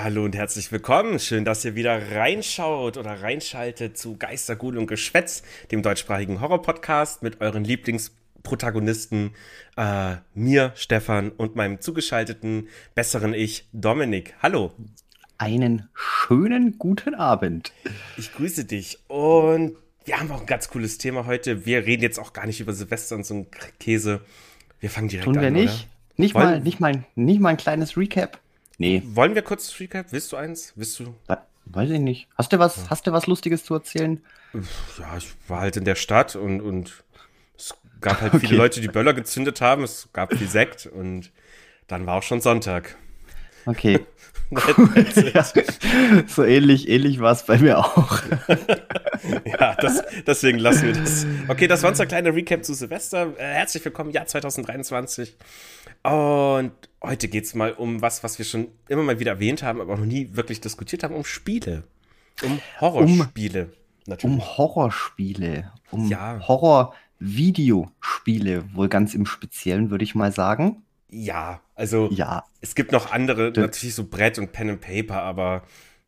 Ja, hallo und herzlich willkommen. Schön, dass ihr wieder reinschaut oder reinschaltet zu Geistergut und Geschwätz, dem deutschsprachigen Horror-Podcast mit euren Lieblingsprotagonisten, äh, mir, Stefan und meinem zugeschalteten, besseren Ich, Dominik. Hallo. Einen schönen guten Abend. Ich grüße dich und wir haben auch ein ganz cooles Thema heute. Wir reden jetzt auch gar nicht über Silvester und so einen Käse. Wir fangen direkt an. Tun wir nicht? Oder? Nicht mal, nicht, mal, nicht mal ein kleines Recap? Nee. Wollen wir kurz Recap? Willst du eins? Willst du? Weiß ich nicht. Hast du was, ja. hast du was Lustiges zu erzählen? Ja, ich war halt in der Stadt und, und es gab halt okay. viele Leute, die Böller gezündet haben. Es gab viel Sekt und dann war auch schon Sonntag. Okay. so ähnlich, ähnlich war es bei mir auch. ja, das, deswegen lassen wir das. Okay, das war unser kleiner Recap zu Silvester. Äh, herzlich willkommen, Jahr 2023. Und heute geht es mal um was, was wir schon immer mal wieder erwähnt haben, aber noch nie wirklich diskutiert haben, um Spiele. Um Horrorspiele. Um, um Horrorspiele. Um ja. Horror-Videospiele, wohl ganz im Speziellen, würde ich mal sagen. Ja, also ja. es gibt noch andere, das natürlich so Brett und Pen and Paper, aber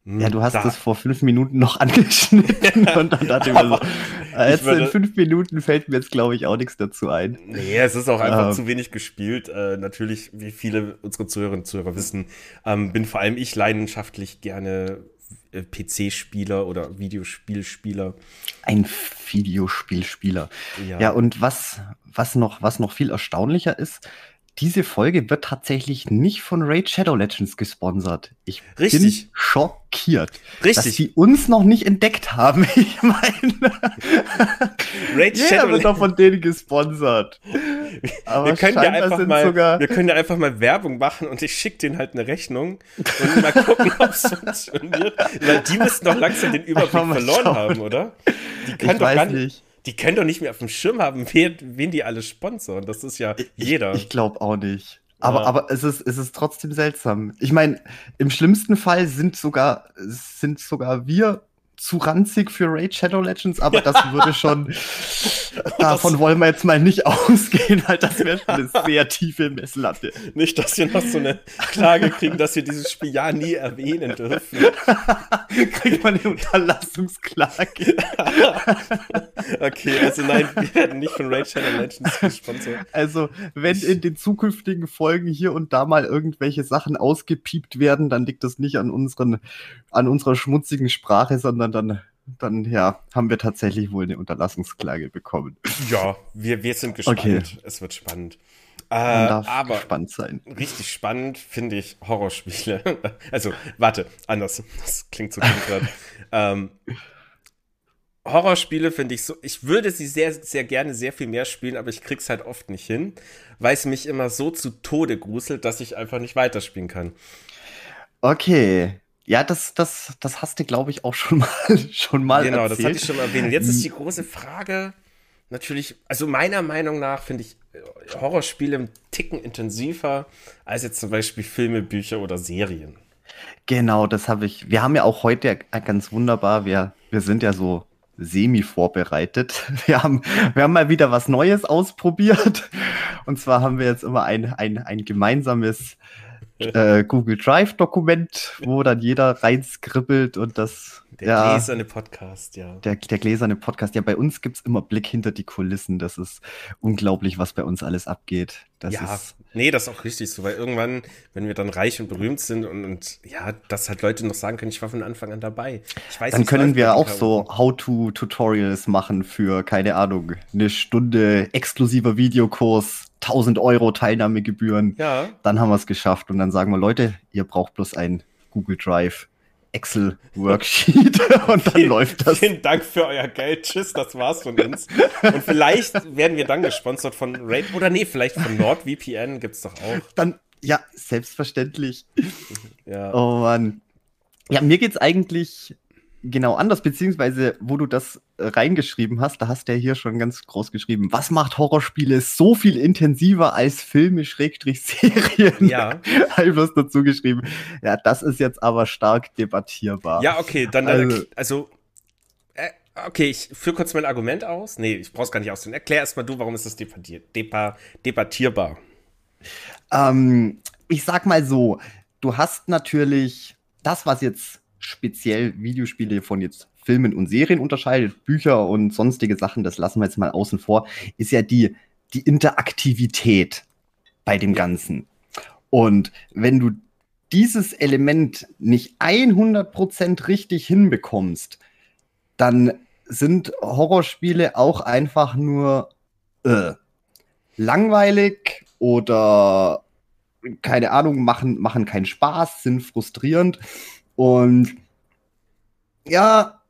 hm, ja, du hast da. das vor fünf Minuten noch angeschnitten und dann dachte ich mir so, äh, jetzt würde, in fünf Minuten fällt mir jetzt, glaube ich, auch nichts dazu ein. Nee, es ist auch einfach ähm. zu wenig gespielt. Äh, natürlich, wie viele unserer Zuhörerinnen und Zuhörer wissen, ähm, bin vor allem ich leidenschaftlich gerne äh, PC-Spieler oder Videospielspieler. Ein Videospielspieler. Ja. ja, und was, was, noch, was noch viel erstaunlicher ist, diese Folge wird tatsächlich nicht von Raid Shadow Legends gesponsert. Ich Richtig. bin schockiert, Richtig. dass sie uns noch nicht entdeckt haben. Ich meine, Raid Jeder Shadow wird doch von denen gesponsert. Aber wir können, ja einfach mal, wir können ja einfach mal Werbung machen und ich schicke denen halt eine Rechnung und mal gucken, ob es funktioniert. Weil die müssten doch langsam den Überblick verloren schauen. haben, oder? Die können ich doch gar nicht. nicht die können doch nicht mehr auf dem Schirm haben, wen, wen die alle sponsern. Das ist ja jeder. Ich, ich glaube auch nicht. Aber, ja. aber es, ist, es ist trotzdem seltsam. Ich meine, im schlimmsten Fall sind sogar, sind sogar wir zu ranzig für Raid Shadow Legends, aber das würde schon, davon wollen wir jetzt mal nicht ausgehen, halt, das wäre schon eine sehr tiefe Messlatte. Nicht, dass wir noch so eine Klage kriegen, dass wir dieses Spiel ja nie erwähnen dürfen. Kriegt man eine Unterlassungsklage. okay, also nein, wir werden nicht von Raid Shadow Legends gesponsert. Also, wenn in den zukünftigen Folgen hier und da mal irgendwelche Sachen ausgepiept werden, dann liegt das nicht an unseren, an unserer schmutzigen Sprache, sondern dann, dann ja, haben wir tatsächlich wohl eine Unterlassungsklage bekommen. Ja, wir, wir sind gespannt. Okay. Es wird spannend. Äh, aber spannend sein. Richtig spannend finde ich Horrorspiele. also, warte, anders. Das klingt so gut ähm, Horrorspiele finde ich so, ich würde sie sehr, sehr gerne sehr viel mehr spielen, aber ich krieg's halt oft nicht hin, weil es mich immer so zu Tode gruselt, dass ich einfach nicht weiterspielen kann. Okay, ja, das, das, das hast du, glaube ich, auch schon mal, schon mal Genau, erzählt. das hatte ich schon mal erwähnt. Jetzt ist die große Frage, natürlich, also meiner Meinung nach finde ich äh, Horrorspiele im Ticken intensiver als jetzt zum Beispiel Filme, Bücher oder Serien. Genau, das habe ich. Wir haben ja auch heute ganz wunderbar, wir, wir sind ja so semi vorbereitet. Wir haben, wir haben mal wieder was Neues ausprobiert. Und zwar haben wir jetzt immer ein, ein, ein gemeinsames äh, Google Drive-Dokument, wo dann jeder reinskribbelt und das. Der ja, gläserne Podcast, ja. Der, der gläserne Podcast. Ja, bei uns gibt es immer Blick hinter die Kulissen. Das ist unglaublich, was bei uns alles abgeht. Das ja, ist, nee, das ist auch richtig so, weil irgendwann, wenn wir dann reich und berühmt sind und, und ja, dass halt Leute noch sagen können, ich war von Anfang an dabei. Ich weiß, dann können wir auch so How-to-Tutorials machen für, keine Ahnung, eine Stunde exklusiver Videokurs 1000 Euro Teilnahmegebühren. Ja. Dann haben wir es geschafft. Und dann sagen wir, Leute, ihr braucht bloß ein Google Drive. Excel Worksheet und dann vielen, läuft das. Vielen Dank für euer Geld. Tschüss, das war's von uns. Und vielleicht werden wir dann gesponsert von Raid oder nee, vielleicht von NordVPN gibt's doch auch. Dann ja, selbstverständlich. Ja. Oh Mann. Ja, mir geht's eigentlich genau anders, beziehungsweise wo du das reingeschrieben hast, da hast du ja hier schon ganz groß geschrieben, was macht Horrorspiele so viel intensiver als Filme, Schrägstrich, Serien? Ja. Halblos dazu geschrieben. Ja, das ist jetzt aber stark debattierbar. Ja, okay, dann, also, also äh, okay, ich führe kurz mein Argument aus. Nee, ich brauch's gar nicht ausführen. Erklär erstmal du, warum ist das debattierbar? Ähm, ich sag mal so, du hast natürlich das, was jetzt speziell Videospiele von jetzt Filmen und Serien unterscheidet, Bücher und sonstige Sachen, das lassen wir jetzt mal außen vor, ist ja die, die Interaktivität bei dem Ganzen. Und wenn du dieses Element nicht 100% richtig hinbekommst, dann sind Horrorspiele auch einfach nur äh, langweilig oder keine Ahnung, machen, machen keinen Spaß, sind frustrierend. Und ja,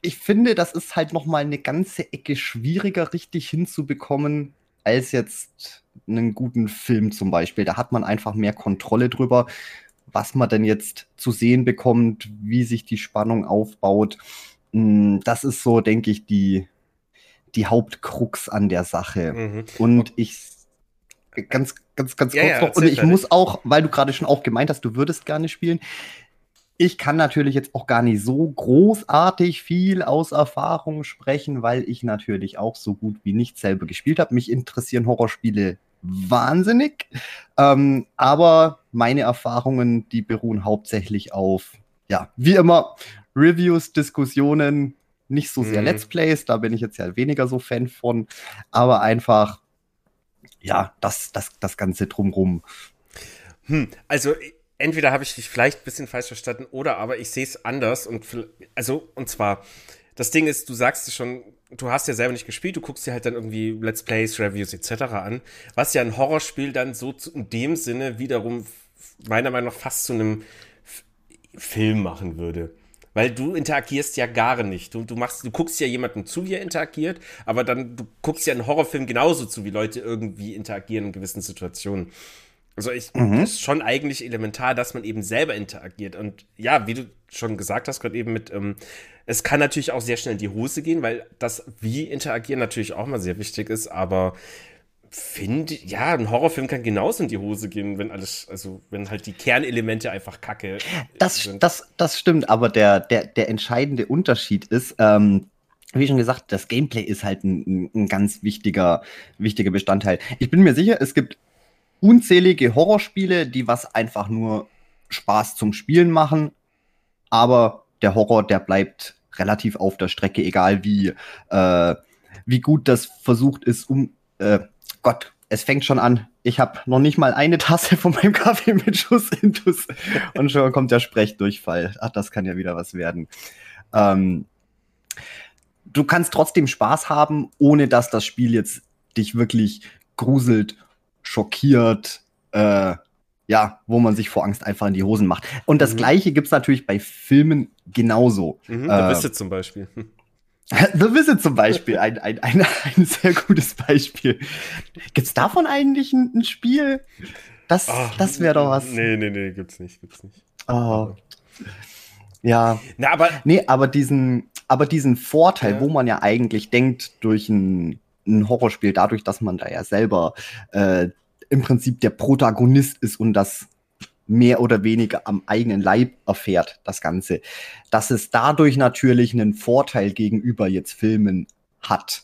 ich finde, das ist halt noch mal eine ganze Ecke schwieriger richtig hinzubekommen als jetzt einen guten Film zum Beispiel. Da hat man einfach mehr Kontrolle drüber, was man denn jetzt zu sehen bekommt, wie sich die Spannung aufbaut. Hm, das ist so, denke ich, die, die Hauptkrux an der Sache. Mhm. Und ich ganz, ganz, ganz ja, kurz ja, noch. Und ich fertig. muss auch, weil du gerade schon auch gemeint hast, du würdest gerne spielen. Ich kann natürlich jetzt auch gar nicht so großartig viel aus Erfahrung sprechen, weil ich natürlich auch so gut wie nicht selber gespielt habe. Mich interessieren Horrorspiele wahnsinnig. Ähm, aber meine Erfahrungen, die beruhen hauptsächlich auf, ja, wie immer, Reviews, Diskussionen, nicht so sehr mhm. Let's Plays, da bin ich jetzt ja weniger so Fan von, aber einfach, ja, das, das, das Ganze drumrum. Hm, also entweder habe ich dich vielleicht ein bisschen falsch verstanden oder aber ich sehe es anders und also und zwar das Ding ist, du sagst es schon, du hast ja selber nicht gespielt, du guckst dir halt dann irgendwie Let's Plays, Reviews etc. an, was ja ein Horrorspiel dann so zu, in dem Sinne wiederum meiner Meinung nach fast zu einem F Film machen würde. Weil du interagierst ja gar nicht. Du, du machst, du guckst ja jemandem zu, wie er interagiert, aber dann, du guckst ja einen Horrorfilm genauso zu, wie Leute irgendwie interagieren in gewissen Situationen. Also ich, mhm. ist schon eigentlich elementar, dass man eben selber interagiert. Und ja, wie du schon gesagt hast, gerade eben mit, ähm, es kann natürlich auch sehr schnell in die Hose gehen, weil das wie interagieren natürlich auch mal sehr wichtig ist, aber finde, ja, ein Horrorfilm kann genauso in die Hose gehen, wenn alles, also wenn halt die Kernelemente einfach kacke das, sind. Das, das stimmt, aber der, der, der entscheidende Unterschied ist, ähm, wie schon gesagt, das Gameplay ist halt ein, ein ganz wichtiger, wichtiger Bestandteil. Ich bin mir sicher, es gibt unzählige Horrorspiele, die was einfach nur Spaß zum Spielen machen, aber der Horror, der bleibt relativ auf der Strecke, egal wie, äh, wie gut das versucht ist, um äh, Gott, es fängt schon an. Ich habe noch nicht mal eine Tasse von meinem Kaffee mit Schuss Intus und schon kommt der Sprechdurchfall. Ach, das kann ja wieder was werden. Ähm, du kannst trotzdem Spaß haben, ohne dass das Spiel jetzt dich wirklich gruselt, schockiert, äh, ja, wo man sich vor Angst einfach in die Hosen macht. Und das mhm. Gleiche gibt's natürlich bei Filmen genauso. Mhm, äh, The zum Beispiel. The Visit zum Beispiel, ein, ein, ein, ein sehr gutes Beispiel. Gibt's davon eigentlich ein, ein Spiel? Das, Ach, das wäre doch was. Nee, nee, nee, gibt's nicht, gibt's nicht. Oh. Ja. Na, aber. Nee, aber diesen, aber diesen Vorteil, ja. wo man ja eigentlich denkt, durch ein, ein Horrorspiel, dadurch, dass man da ja selber äh, im Prinzip der Protagonist ist und das mehr oder weniger am eigenen Leib erfährt, das Ganze. Dass es dadurch natürlich einen Vorteil gegenüber jetzt Filmen hat,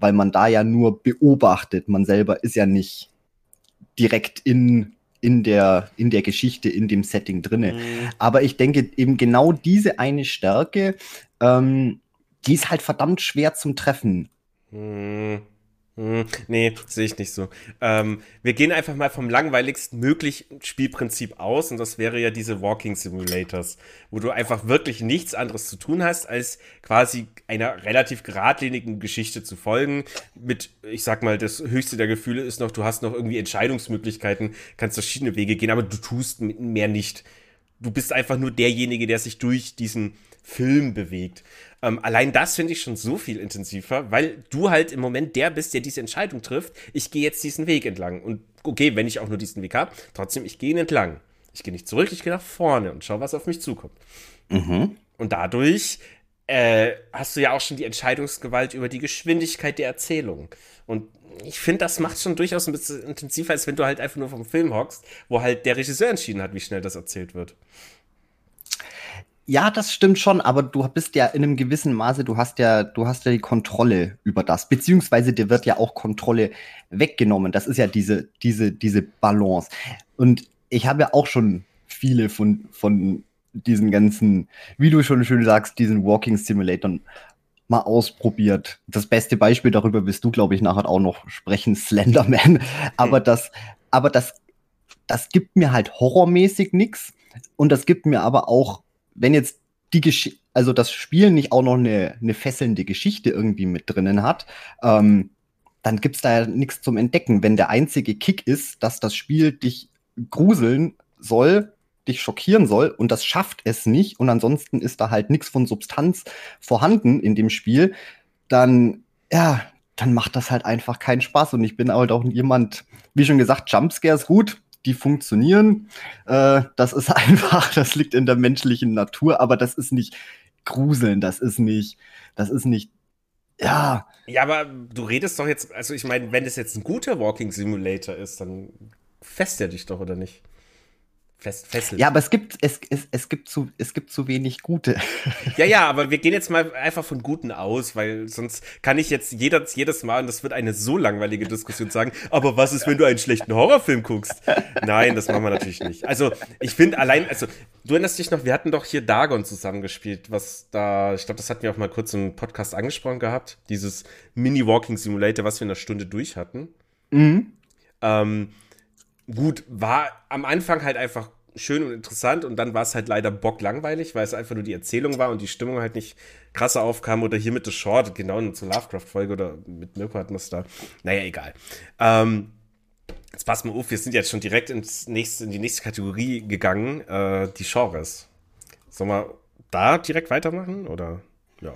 weil man da ja nur beobachtet. Man selber ist ja nicht direkt in, in, der, in der Geschichte, in dem Setting drinne. Mhm. Aber ich denke eben genau diese eine Stärke, ähm, die ist halt verdammt schwer zum Treffen. Mhm. Hm, nee, sehe ich nicht so. Ähm, wir gehen einfach mal vom langweiligsten möglichen Spielprinzip aus und das wäre ja diese Walking Simulators, wo du einfach wirklich nichts anderes zu tun hast, als quasi einer relativ geradlinigen Geschichte zu folgen. Mit, ich sag mal, das höchste der Gefühle ist noch, du hast noch irgendwie Entscheidungsmöglichkeiten, kannst verschiedene Wege gehen, aber du tust mehr nicht. Du bist einfach nur derjenige, der sich durch diesen Film bewegt. Ähm, allein das finde ich schon so viel intensiver, weil du halt im Moment der bist, der diese Entscheidung trifft. Ich gehe jetzt diesen Weg entlang. Und okay, wenn ich auch nur diesen Weg habe, trotzdem, ich gehe ihn entlang. Ich gehe nicht zurück, ich gehe nach vorne und schau, was auf mich zukommt. Mhm. Und dadurch äh, hast du ja auch schon die Entscheidungsgewalt über die Geschwindigkeit der Erzählung. Und ich finde, das macht schon durchaus ein bisschen intensiver, als wenn du halt einfach nur vom Film hockst, wo halt der Regisseur entschieden hat, wie schnell das erzählt wird. Ja, das stimmt schon, aber du bist ja in einem gewissen Maße, du hast ja, du hast ja die Kontrolle über das, beziehungsweise dir wird ja auch Kontrolle weggenommen. Das ist ja diese, diese, diese Balance. Und ich habe ja auch schon viele von, von diesen ganzen, wie du schon schön sagst, diesen Walking Simulator mal ausprobiert. Das beste Beispiel darüber wirst du, glaube ich, nachher auch noch sprechen, Slenderman. Aber das, aber das, das gibt mir halt horrormäßig nichts. Und das gibt mir aber auch, wenn jetzt die Geschichte, also das Spiel nicht auch noch eine, eine fesselnde Geschichte irgendwie mit drinnen hat, ähm, dann gibt's da ja nichts zum Entdecken. Wenn der einzige Kick ist, dass das Spiel dich gruseln soll, dich schockieren soll und das schafft es nicht und ansonsten ist da halt nichts von Substanz vorhanden in dem Spiel, dann ja, dann macht das halt einfach keinen Spaß und ich bin halt auch jemand, wie schon gesagt, Jumpscares gut, die funktionieren. Äh, das ist einfach, das liegt in der menschlichen Natur, aber das ist nicht gruseln, das ist nicht, das ist nicht ja. Ja, aber du redest doch jetzt, also ich meine, wenn es jetzt ein guter Walking Simulator ist, dann fest er dich doch, oder nicht? Fest, fesselt. Ja, aber es gibt, es, es, es, gibt zu, es gibt zu wenig gute. Ja, ja, aber wir gehen jetzt mal einfach von guten aus, weil sonst kann ich jetzt jeder, jedes Mal, und das wird eine so langweilige Diskussion sagen, aber was ist, wenn du einen schlechten Horrorfilm guckst? Nein, das machen wir natürlich nicht. Also, ich finde allein, also, du erinnerst dich noch, wir hatten doch hier Dagon zusammengespielt, was da, ich glaube, das hatten wir auch mal kurz im Podcast angesprochen gehabt, dieses Mini-Walking Simulator, was wir in einer Stunde durch hatten. Mhm. Ähm, gut, war am Anfang halt einfach schön und interessant und dann war es halt leider bocklangweilig, weil es einfach nur die Erzählung war und die Stimmung halt nicht krasser aufkam oder hier mit The Short, genau zur Lovecraft-Folge oder mit Mirko hatten wir es da. Naja, egal. Ähm, jetzt pass mal auf, wir sind jetzt schon direkt ins nächste, in die nächste Kategorie gegangen, äh, die Genres. Sollen wir da direkt weitermachen oder? Ja,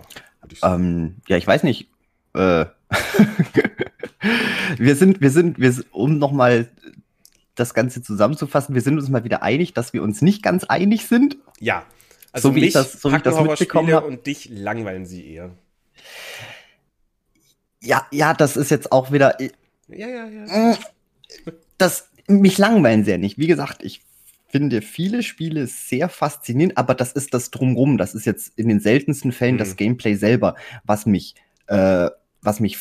ich ähm, ja, ich weiß nicht. Äh, wir sind, wir sind, wir, um nochmal das Ganze zusammenzufassen, wir sind uns mal wieder einig, dass wir uns nicht ganz einig sind. Ja. Also so wie ich das, so wie ich das mitbekommen habe. Und dich langweilen sie eher. Ja, ja, das ist jetzt auch wieder. Äh, ja, ja, ja. Äh, das, mich langweilen sehr nicht. Wie gesagt, ich finde viele Spiele sehr faszinierend, aber das ist das Drumrum. Das ist jetzt in den seltensten Fällen mhm. das Gameplay selber, was mich, äh, was mich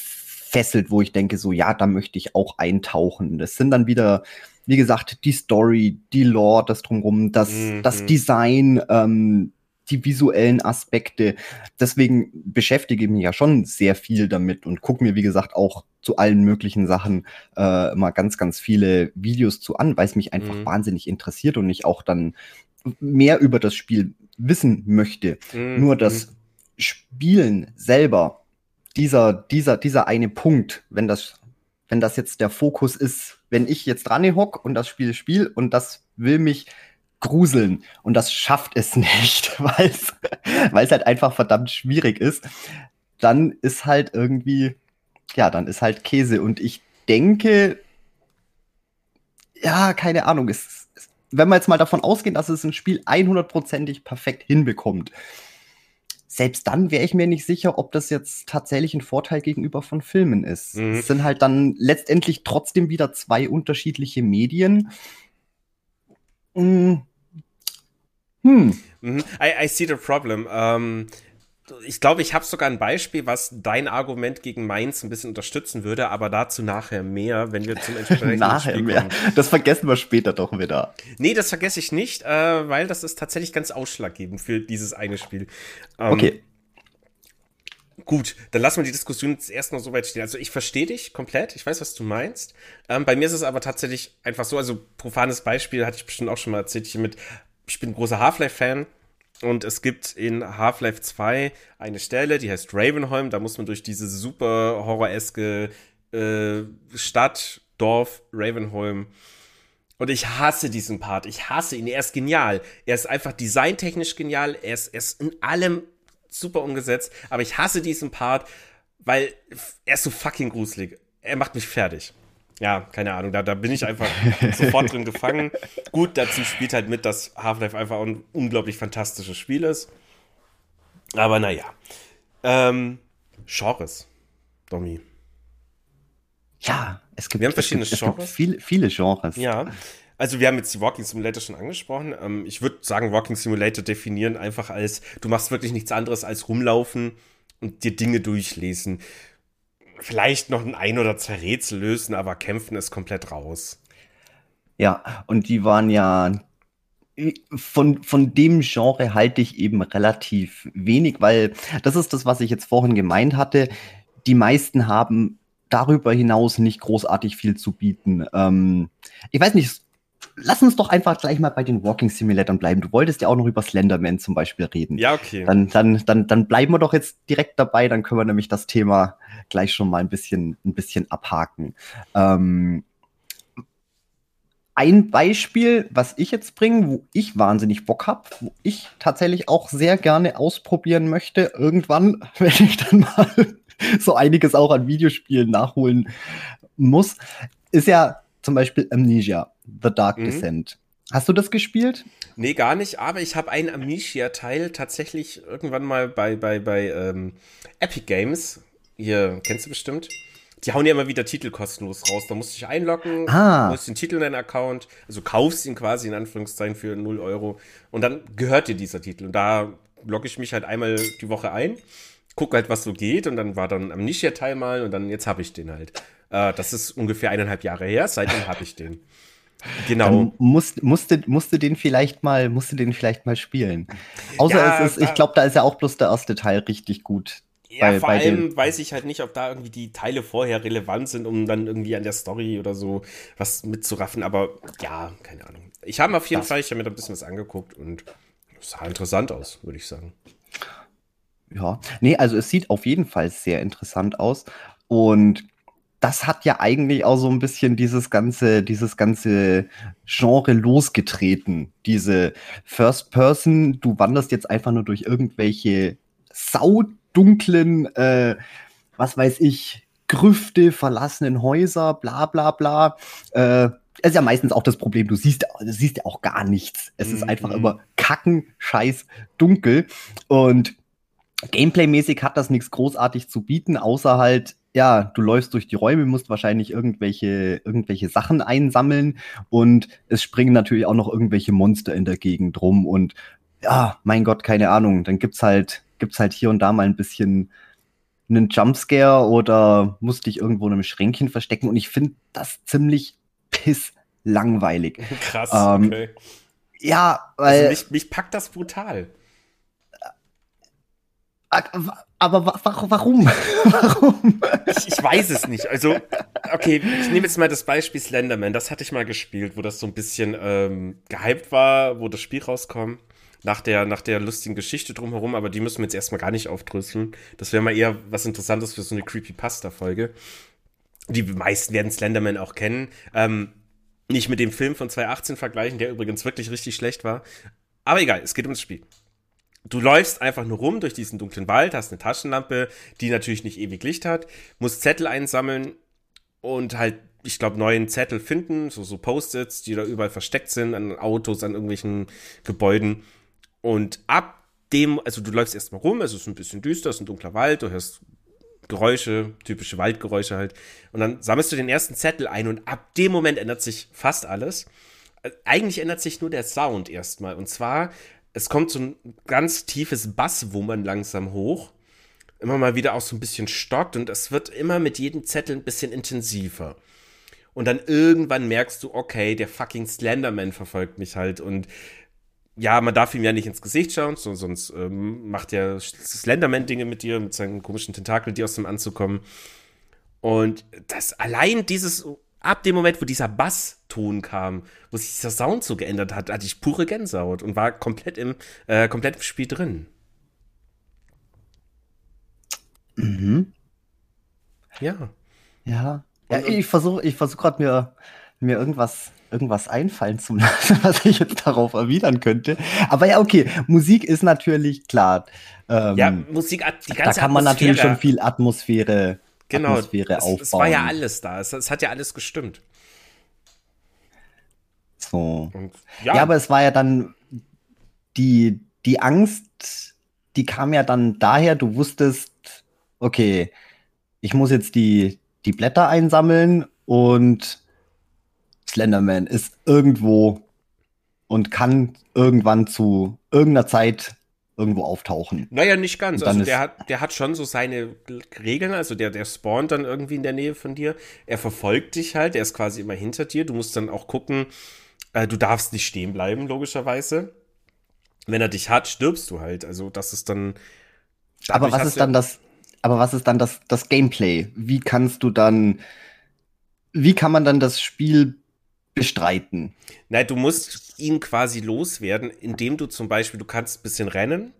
fesselt, wo ich denke, so, ja, da möchte ich auch eintauchen. Das sind dann wieder wie gesagt, die Story, die Lore, das drumherum, das, mhm. das Design, ähm, die visuellen Aspekte. Deswegen beschäftige ich mich ja schon sehr viel damit und gucke mir, wie gesagt, auch zu allen möglichen Sachen äh, mal ganz, ganz viele Videos zu an, weil es mich einfach mhm. wahnsinnig interessiert und ich auch dann mehr über das Spiel wissen möchte. Mhm. Nur das Spielen selber, dieser, dieser, dieser eine Punkt, wenn das, wenn das jetzt der Fokus ist, wenn ich jetzt dran hock und das Spiel spiele und das will mich gruseln und das schafft es nicht, weil es halt einfach verdammt schwierig ist, dann ist halt irgendwie, ja, dann ist halt Käse. Und ich denke, ja, keine Ahnung, es, wenn wir jetzt mal davon ausgehen, dass es ein Spiel 100%ig perfekt hinbekommt, selbst dann wäre ich mir nicht sicher, ob das jetzt tatsächlich ein Vorteil gegenüber von Filmen ist. Mhm. Es sind halt dann letztendlich trotzdem wieder zwei unterschiedliche Medien. Hm. Hm. Mhm. I, I, see the problem. Um, ich glaube, ich habe sogar ein Beispiel, was dein Argument gegen meins ein bisschen unterstützen würde, aber dazu nachher mehr, wenn wir zum entsprechenden nachher Spiel mehr. Das vergessen wir später doch wieder. Nee, das vergesse ich nicht, äh, weil das ist tatsächlich ganz ausschlaggebend für dieses eine Spiel. Ähm, okay. Gut, dann lassen wir die Diskussion jetzt erstmal so weit stehen. Also ich verstehe dich komplett, ich weiß, was du meinst. Ähm, bei mir ist es aber tatsächlich einfach so, also profanes Beispiel hatte ich bestimmt auch schon mal erzählt, hier mit, ich bin großer Half-Life-Fan und es gibt in Half-Life 2 eine Stelle, die heißt Ravenholm. Da muss man durch diese super horroreske äh, Stadt, Dorf, Ravenholm. Und ich hasse diesen Part. Ich hasse ihn. Er ist genial. Er ist einfach designtechnisch genial. Er ist, er ist in allem super umgesetzt. Aber ich hasse diesen Part, weil er ist so fucking gruselig. Er macht mich fertig ja, keine Ahnung, da, da bin ich einfach sofort drin gefangen. Gut, dazu spielt halt mit, dass Half-Life einfach ein unglaublich fantastisches Spiel ist. Aber naja. Ähm, Genres, Domi. Ja, es gibt, wir haben verschiedene gibt, es Genres. Viele, viele Genres. Ja. Also wir haben jetzt die Walking Simulator schon angesprochen. Ähm, ich würde sagen, Walking Simulator definieren einfach als, du machst wirklich nichts anderes als rumlaufen und dir Dinge durchlesen vielleicht noch ein ein oder zwei Rätsel lösen, aber kämpfen ist komplett raus. Ja, und die waren ja von, von dem Genre halte ich eben relativ wenig, weil das ist das, was ich jetzt vorhin gemeint hatte. Die meisten haben darüber hinaus nicht großartig viel zu bieten. Ähm, ich weiß nicht, lass uns doch einfach gleich mal bei den Walking Simulatoren bleiben. Du wolltest ja auch noch über Slenderman zum Beispiel reden. Ja, okay. Dann, dann, dann, dann bleiben wir doch jetzt direkt dabei, dann können wir nämlich das Thema gleich schon mal ein bisschen, ein bisschen abhaken. Ähm, ein Beispiel, was ich jetzt bringe, wo ich wahnsinnig Bock habe, wo ich tatsächlich auch sehr gerne ausprobieren möchte, irgendwann, wenn ich dann mal so einiges auch an Videospielen nachholen muss, ist ja zum Beispiel Amnesia, The Dark mhm. Descent. Hast du das gespielt? Nee, gar nicht, aber ich habe einen Amnesia-Teil tatsächlich irgendwann mal bei, bei, bei ähm, Epic Games, hier kennst du bestimmt, die hauen ja immer wieder Titel kostenlos raus. Da musst du dich einloggen, ah. musst den Titel in deinen Account, also kaufst ihn quasi in Anführungszeichen für 0 Euro und dann gehört dir dieser Titel. Und da logge ich mich halt einmal die Woche ein, gucke halt, was so geht und dann war dann am Nischia-Teil mal und dann jetzt habe ich den halt. Äh, das ist ungefähr eineinhalb Jahre her, seitdem habe ich den. Genau. Dann musst, musste, musste den vielleicht mal, musste den vielleicht mal spielen. Außer ja, es ist, ich glaube, da ist ja auch bloß der erste Teil richtig gut. Ja, bei, vor bei allem weiß ich halt nicht, ob da irgendwie die Teile vorher relevant sind, um dann irgendwie an der Story oder so was mitzuraffen. Aber ja, keine Ahnung. Ich habe auf jeden das. Fall, ich habe mir da ein bisschen was angeguckt und es sah interessant aus, würde ich sagen. Ja, nee, also es sieht auf jeden Fall sehr interessant aus. Und das hat ja eigentlich auch so ein bisschen dieses ganze, dieses ganze Genre losgetreten. Diese First Person, du wanderst jetzt einfach nur durch irgendwelche Sau dunklen, äh, was weiß ich, Grüfte, verlassenen Häuser, bla bla bla. Äh, ist ja meistens auch das Problem, du siehst, du siehst ja auch gar nichts. Es ist einfach mhm. immer kacken, scheiß, dunkel. Und Gameplay-mäßig hat das nichts großartig zu bieten, außer halt, ja, du läufst durch die Räume, musst wahrscheinlich irgendwelche, irgendwelche Sachen einsammeln und es springen natürlich auch noch irgendwelche Monster in der Gegend rum und ja, mein Gott, keine Ahnung, dann gibt's halt gibt es halt hier und da mal ein bisschen einen Jumpscare oder musst dich irgendwo in einem Schränkchen verstecken. Und ich finde das ziemlich pisslangweilig. Krass, ähm, okay. Ja, weil. Also mich, mich packt das brutal. Äh, aber warum? warum? Ich, ich, weiß es nicht. Also, okay, ich nehme jetzt mal das Beispiel Slenderman. Das hatte ich mal gespielt, wo das so ein bisschen ähm, gehypt war, wo das Spiel rauskam nach der, nach der lustigen Geschichte drumherum, aber die müssen wir jetzt erstmal gar nicht aufdröseln. Das wäre mal eher was Interessantes für so eine Creepypasta-Folge. Die meisten werden Slenderman auch kennen. Ähm, nicht mit dem Film von 2018 vergleichen, der übrigens wirklich richtig schlecht war. Aber egal, es geht ums Spiel. Du läufst einfach nur rum durch diesen dunklen Wald, hast eine Taschenlampe, die natürlich nicht ewig Licht hat, musst Zettel einsammeln und halt, ich glaube, neuen Zettel finden, so, so Post-its, die da überall versteckt sind, an Autos, an irgendwelchen Gebäuden. Und ab dem, also du läufst erstmal rum, es ist ein bisschen düster, es ist ein dunkler Wald, du hörst Geräusche, typische Waldgeräusche halt. Und dann sammelst du den ersten Zettel ein und ab dem Moment ändert sich fast alles. Äh, eigentlich ändert sich nur der Sound erstmal. Und zwar, es kommt so ein ganz tiefes Basswummern langsam hoch. Immer mal wieder auch so ein bisschen stockt und es wird immer mit jedem Zettel ein bisschen intensiver. Und dann irgendwann merkst du, okay, der fucking Slenderman verfolgt mich halt und ja, man darf ihm ja nicht ins Gesicht schauen, so, sonst ähm, macht er Slenderman-Dinge mit dir, mit seinen komischen Tentakeln, die aus dem Anzug kommen. Und das allein dieses, ab dem Moment, wo dieser Basston kam, wo sich dieser Sound so geändert hat, hatte ich pure Gänsehaut und war komplett im, äh, komplett im Spiel drin. Mhm. Ja. Ja. ja ich versuche ich versuch gerade mir, mir irgendwas irgendwas einfallen zu lassen, was ich jetzt darauf erwidern könnte. Aber ja, okay, Musik ist natürlich klar. Ähm, ja, Musik, die ganze Da kann man Atmosphäre. natürlich schon viel Atmosphäre, genau, Atmosphäre es, aufbauen. Es war ja alles da. Es, es hat ja alles gestimmt. So. Und, ja. ja, aber es war ja dann die, die Angst, die kam ja dann daher, du wusstest, okay, ich muss jetzt die, die Blätter einsammeln und Slenderman ist irgendwo und kann irgendwann zu irgendeiner Zeit irgendwo auftauchen. Naja, nicht ganz. Also der hat, der hat schon so seine Regeln, also der, der spawnt dann irgendwie in der Nähe von dir. Er verfolgt dich halt, er ist quasi immer hinter dir. Du musst dann auch gucken, Äh, du darfst nicht stehen bleiben, logischerweise. Wenn er dich hat, stirbst du halt. Also das ist dann. Aber was ist dann das? Aber was ist dann das, das Gameplay? Wie kannst du dann? Wie kann man dann das Spiel bestreiten? Nein, du musst ihn quasi loswerden, indem du zum Beispiel, du kannst ein bisschen rennen.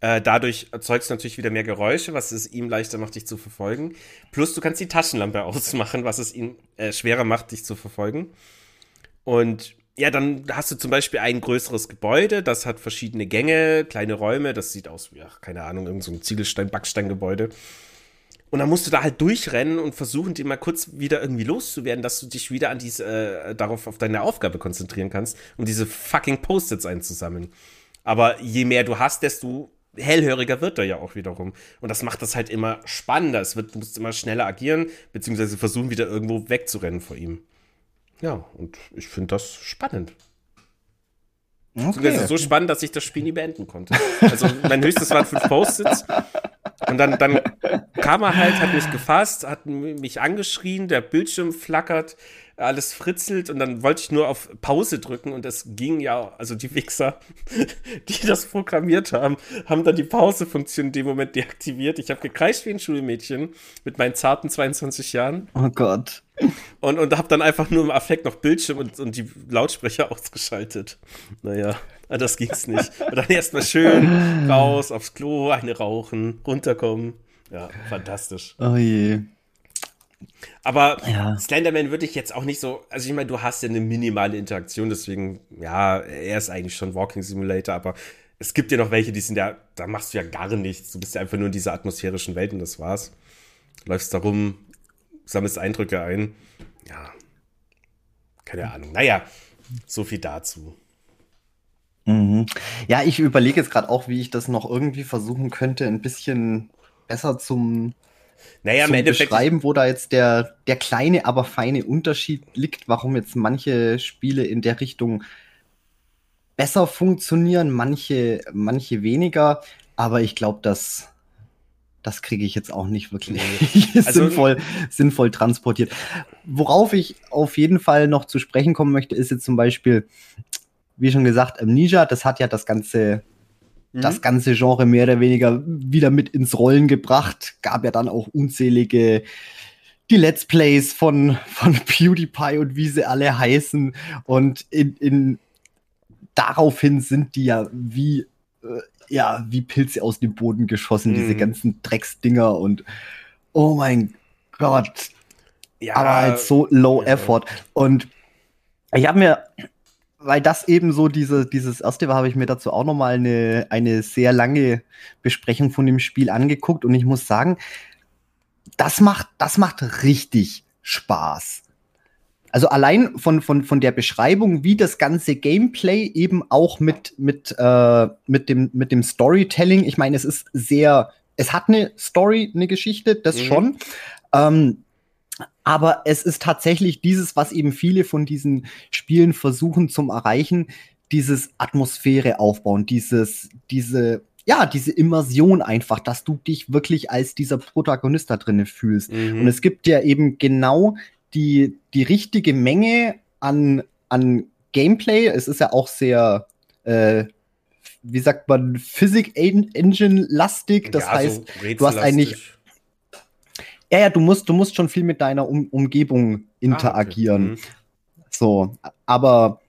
Äh, dadurch erzeugst du natürlich wieder mehr Geräusche, was es ihm leichter macht, dich zu verfolgen. Plus du kannst die Taschenlampe ausmachen, was es ihm äh, schwerer macht, dich zu verfolgen. Und ja, dann hast du zum Beispiel ein größeres Gebäude, das hat verschiedene Gänge, kleine Räume, das sieht aus wie, ach, keine Ahnung, irgendein so ein Ziegelstein-Backsteingebäude. Und dann musst du da halt durchrennen und versuchen, dir mal kurz wieder irgendwie loszuwerden, dass du dich wieder an diese, äh, darauf auf deine Aufgabe konzentrieren kannst, um diese fucking Post-its einzusammeln. Aber je mehr du hast, desto hellhöriger wird er ja auch wiederum. Und das macht das halt immer spannender. Es wird, du musst immer schneller agieren, beziehungsweise versuchen, wieder irgendwo wegzurennen vor ihm. Ja, und ich finde das spannend. Okay. Das ist so spannend, dass ich das Spiel nie beenden konnte. Also mein höchstes waren fünf Post-its. Und dann, dann kam er halt, hat mich gefasst, hat mich angeschrien, der Bildschirm flackert alles fritzelt und dann wollte ich nur auf Pause drücken und es ging ja, also die Wichser, die das programmiert haben, haben dann die Pause-Funktion in dem Moment deaktiviert. Ich habe gekreischt wie ein Schulmädchen mit meinen zarten 22 Jahren. Oh Gott. Und, und habe dann einfach nur im Affekt noch Bildschirm und, und die Lautsprecher ausgeschaltet. Naja, das ging's nicht. Und dann erstmal schön raus aufs Klo, eine rauchen, runterkommen. Ja, fantastisch. Oh je. Aber ja. Slenderman würde ich jetzt auch nicht so, also ich meine, du hast ja eine minimale Interaktion, deswegen, ja, er ist eigentlich schon Walking Simulator, aber es gibt ja noch welche, die sind ja, da machst du ja gar nichts. Du bist ja einfach nur in dieser atmosphärischen Welt und das war's. Läufst da rum, sammelst Eindrücke ein. Ja. Keine Ahnung. Naja, so viel dazu. Mhm. Ja, ich überlege jetzt gerade auch, wie ich das noch irgendwie versuchen könnte, ein bisschen besser zum naja, Endeffekt beschreiben, wo da jetzt der, der kleine, aber feine Unterschied liegt, warum jetzt manche Spiele in der Richtung besser funktionieren, manche, manche weniger. Aber ich glaube, das, das kriege ich jetzt auch nicht wirklich also, sinnvoll, sinnvoll transportiert. Worauf ich auf jeden Fall noch zu sprechen kommen möchte, ist jetzt zum Beispiel, wie schon gesagt, Amnesia, das hat ja das ganze das mhm. ganze Genre mehr oder weniger wieder mit ins Rollen gebracht. Gab ja dann auch unzählige die Let's Plays von, von PewDiePie und wie sie alle heißen. Und in, in daraufhin sind die ja wie, äh, ja, wie Pilze aus dem Boden geschossen, mhm. diese ganzen Drecksdinger und oh mein Gott. Ja, aber halt so low ja. effort. Und ich habe mir weil das eben so diese, dieses erste war, habe ich mir dazu auch noch mal eine, eine sehr lange Besprechung von dem Spiel angeguckt und ich muss sagen, das macht, das macht richtig Spaß. Also allein von, von, von der Beschreibung, wie das ganze Gameplay eben auch mit, mit, äh, mit, dem, mit dem Storytelling, ich meine, es ist sehr, es hat eine Story, eine Geschichte, das mhm. schon. Ähm, aber es ist tatsächlich dieses, was eben viele von diesen Spielen versuchen zum Erreichen, dieses Atmosphäre aufbauen, dieses, diese, ja, diese Immersion einfach, dass du dich wirklich als dieser Protagonist da drinnen fühlst. Mhm. Und es gibt ja eben genau die, die richtige Menge an, an Gameplay. Es ist ja auch sehr, äh, wie sagt man, Physik Engine lastig. Das ja, heißt, so du hast eigentlich ja, ja, du musst, du musst schon viel mit deiner um Umgebung interagieren. Ah, okay. mhm. So, aber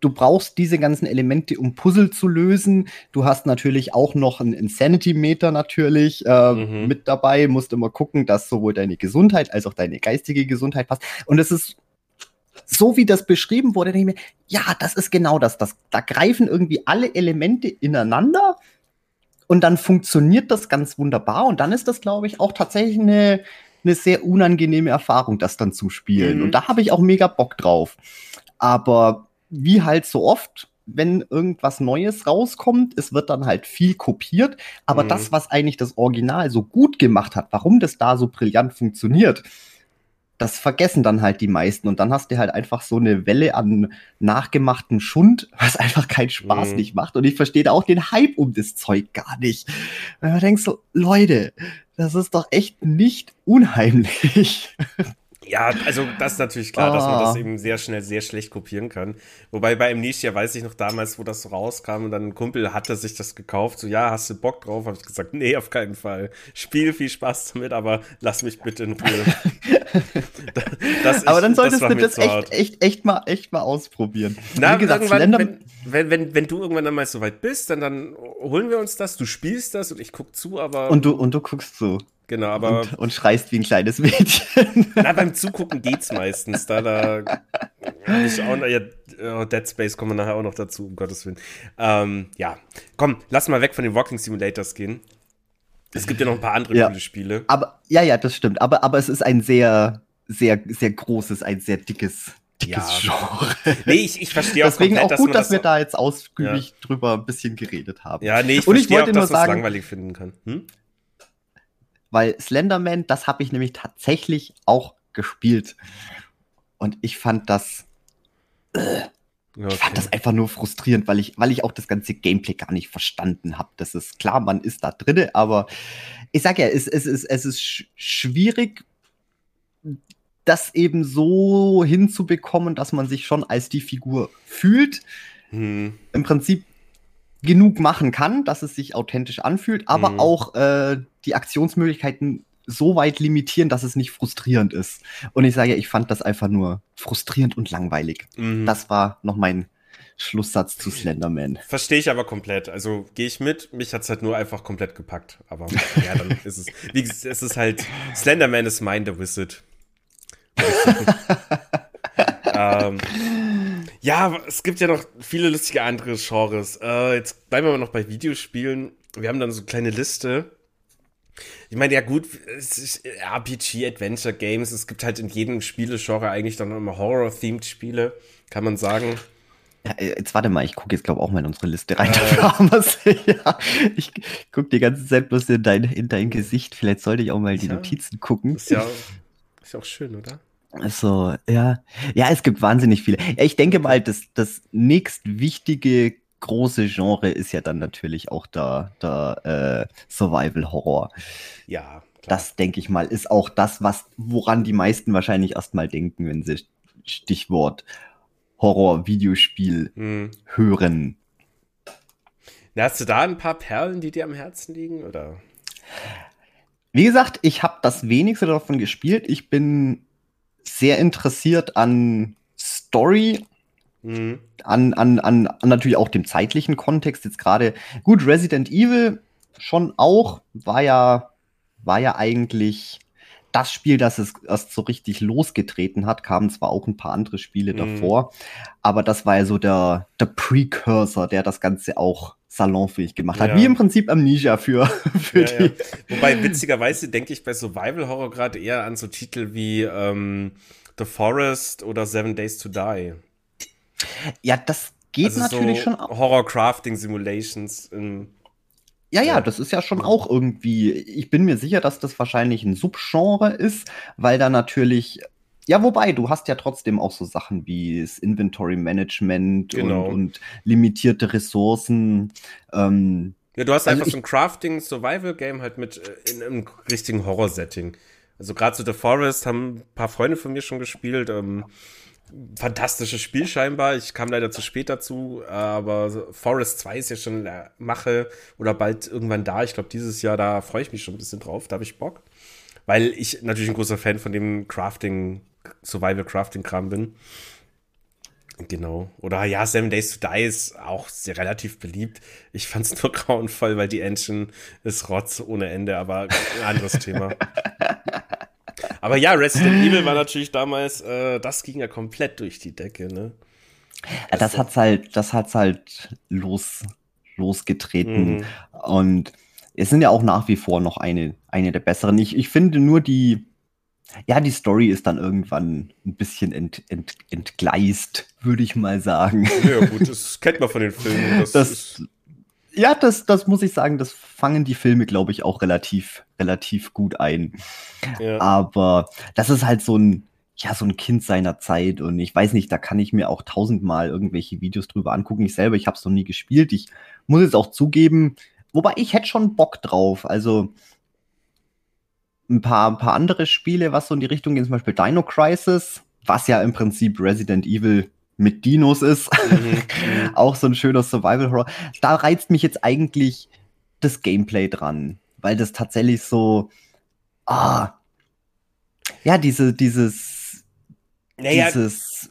du brauchst diese ganzen Elemente, um Puzzle zu lösen. Du hast natürlich auch noch einen Insanity-Meter natürlich äh, mhm. mit dabei. Musst immer gucken, dass sowohl deine Gesundheit als auch deine geistige Gesundheit passt. Und es ist so, wie das beschrieben wurde, denke ich mir, ja, das ist genau das. das. Da greifen irgendwie alle Elemente ineinander und dann funktioniert das ganz wunderbar. Und dann ist das, glaube ich, auch tatsächlich eine, eine sehr unangenehme Erfahrung, das dann zu spielen. Mhm. Und da habe ich auch mega Bock drauf. Aber wie halt so oft, wenn irgendwas Neues rauskommt, es wird dann halt viel kopiert. Aber mhm. das, was eigentlich das Original so gut gemacht hat, warum das da so brillant funktioniert, das vergessen dann halt die meisten und dann hast du halt einfach so eine Welle an nachgemachten Schund, was einfach keinen Spaß mhm. nicht macht und ich verstehe auch den Hype um das Zeug gar nicht. Wenn man denkt so, Leute, das ist doch echt nicht unheimlich. Ja, also das ist natürlich klar, oh. dass man das ah. eben sehr schnell, sehr schlecht kopieren kann. Wobei bei Amnesia weiß ich noch damals, wo das rauskam und dann ein Kumpel hatte sich das gekauft. So, ja, hast du Bock drauf? Habe ich gesagt, nee, auf keinen Fall. Spiel viel Spaß damit, aber lass mich bitte in Ruhe. das, aber dann solltest das du das echt, echt, echt mal, echt mal ausprobieren. Na, Wie gesagt, wenn, wenn, wenn, wenn, du irgendwann dann mal so weit bist, dann, dann holen wir uns das, du spielst das und ich guck zu, aber. Und du, und du guckst zu. Genau, aber. Und, und, schreist wie ein kleines Mädchen. Na, beim Zugucken geht's meistens. Da, da. Ich auch, ja, oh, Dead Space kommen wir nachher auch noch dazu, um Gottes Willen. Ähm, ja, komm, lass mal weg von den Walking Simulators gehen. Es gibt ja noch ein paar andere ja, coole Spiele. Aber, ja, ja, das stimmt. Aber, aber es ist ein sehr, sehr, sehr großes, ein sehr dickes, dickes ja. Genre. Nee, ich, ich verstehe auch Deswegen komplett, auch gut, dass, dass wir da jetzt ausgiebig ja. drüber ein bisschen geredet haben. Ja, nee, ich Und verstehe ich wollte auch, dass man es langweilig finden kann. Hm? Weil Slenderman, das habe ich nämlich tatsächlich auch gespielt. Und ich fand das. Äh, okay. Ich fand das einfach nur frustrierend, weil ich, weil ich auch das ganze Gameplay gar nicht verstanden habe. Das ist klar, man ist da drin, aber ich sag ja, es, es, es, es ist schwierig, das eben so hinzubekommen, dass man sich schon als die Figur fühlt. Hm. Im Prinzip genug machen kann, dass es sich authentisch anfühlt, aber mhm. auch äh, die Aktionsmöglichkeiten so weit limitieren, dass es nicht frustrierend ist. Und ich sage ja, ich fand das einfach nur frustrierend und langweilig. Mhm. Das war noch mein Schlusssatz zu Slenderman. Verstehe ich aber komplett. Also gehe ich mit. Mich hat es halt nur einfach komplett gepackt. Aber ja, dann ist es. Wie gesagt, es ist halt. Slenderman ist mein The Wizard. ähm, ja, es gibt ja noch viele lustige andere Genres. Äh, jetzt bleiben wir mal noch bei Videospielen. Wir haben dann so eine kleine Liste. Ich meine, ja gut, ist RPG, Adventure Games. Es gibt halt in jedem Spielegenre eigentlich dann immer Horror-themed Spiele, kann man sagen. Ja, äh, jetzt warte mal, ich gucke jetzt glaube auch mal in unsere Liste rein. Äh. ja, ich gucke die ganze Zeit bloß in dein, in dein Gesicht. Vielleicht sollte ich auch mal die ja, Notizen gucken. Ist ja, ist ja auch schön, oder? So, ja. Ja, es gibt wahnsinnig viele. Ich denke mal, das, das nächstwichtige große Genre ist ja dann natürlich auch der, der äh, Survival Horror. Ja. Klar. Das denke ich mal, ist auch das, was, woran die meisten wahrscheinlich erstmal denken, wenn sie Stichwort Horror-Videospiel hm. hören. hast du da ein paar Perlen, die dir am Herzen liegen, oder? Wie gesagt, ich habe das wenigste davon gespielt. Ich bin sehr interessiert an Story, mhm. an, an, an, an natürlich auch dem zeitlichen Kontext. Jetzt gerade, gut, Resident Evil schon auch, war ja, war ja eigentlich das Spiel, das es erst so richtig losgetreten hat, kamen zwar auch ein paar andere Spiele mhm. davor, aber das war ja so der, der Precursor, der das Ganze auch salonfähig gemacht hat. Ja. Wie im Prinzip Amnesia für, für ja, die. Ja. Wobei, witzigerweise denke ich bei Survival Horror gerade eher an so Titel wie ähm, The Forest oder Seven Days to Die. Ja, das geht also natürlich so schon auch. Horror Crafting Simulations. In, ja, ja, das ist ja schon auch irgendwie. Ich bin mir sicher, dass das wahrscheinlich ein Subgenre ist, weil da natürlich ja, wobei, du hast ja trotzdem auch so Sachen wie das Inventory Management genau. und, und, limitierte Ressourcen. Ähm, ja, du hast also einfach so ein Crafting-Survival-Game halt mit äh, in einem richtigen Horror-Setting. Also gerade so The Forest haben ein paar Freunde von mir schon gespielt. Ähm, fantastisches Spiel scheinbar. Ich kam leider zu spät dazu, aber Forest 2 ist ja schon in der Mache oder bald irgendwann da. Ich glaube, dieses Jahr, da freue ich mich schon ein bisschen drauf. Da habe ich Bock. Weil ich natürlich ein großer Fan von dem Crafting Survival Crafting Kram bin. Genau. Oder ja, Seven Days to Die ist auch sehr relativ beliebt. Ich fand es nur grauenvoll, weil die Engine ist Rotz ohne Ende, aber ein anderes Thema. Aber ja, Resident Evil war natürlich damals, äh, das ging ja komplett durch die Decke, ne? Ja, das hat's halt, das hat's halt los, losgetreten. Mhm. Und es sind ja auch nach wie vor noch eine, eine der besseren. Ich, ich finde nur die, ja, die Story ist dann irgendwann ein bisschen ent, ent, entgleist, würde ich mal sagen. Ja, gut, das kennt man von den Filmen. Das, das ja, das, das muss ich sagen, das fangen die Filme, glaube ich, auch relativ, relativ gut ein. Ja. Aber das ist halt so ein, ja, so ein Kind seiner Zeit und ich weiß nicht, da kann ich mir auch tausendmal irgendwelche Videos drüber angucken. Ich selber, ich habe es noch nie gespielt. Ich muss jetzt auch zugeben, wobei ich hätte schon Bock drauf. Also ein paar, ein paar andere Spiele, was so in die Richtung gehen, zum Beispiel Dino Crisis, was ja im Prinzip Resident Evil mit Dinos ist. Mhm. mhm. Auch so ein schöner Survival Horror. Da reizt mich jetzt eigentlich das Gameplay dran, weil das tatsächlich so, ah, ja, diese, dieses, naja, dieses,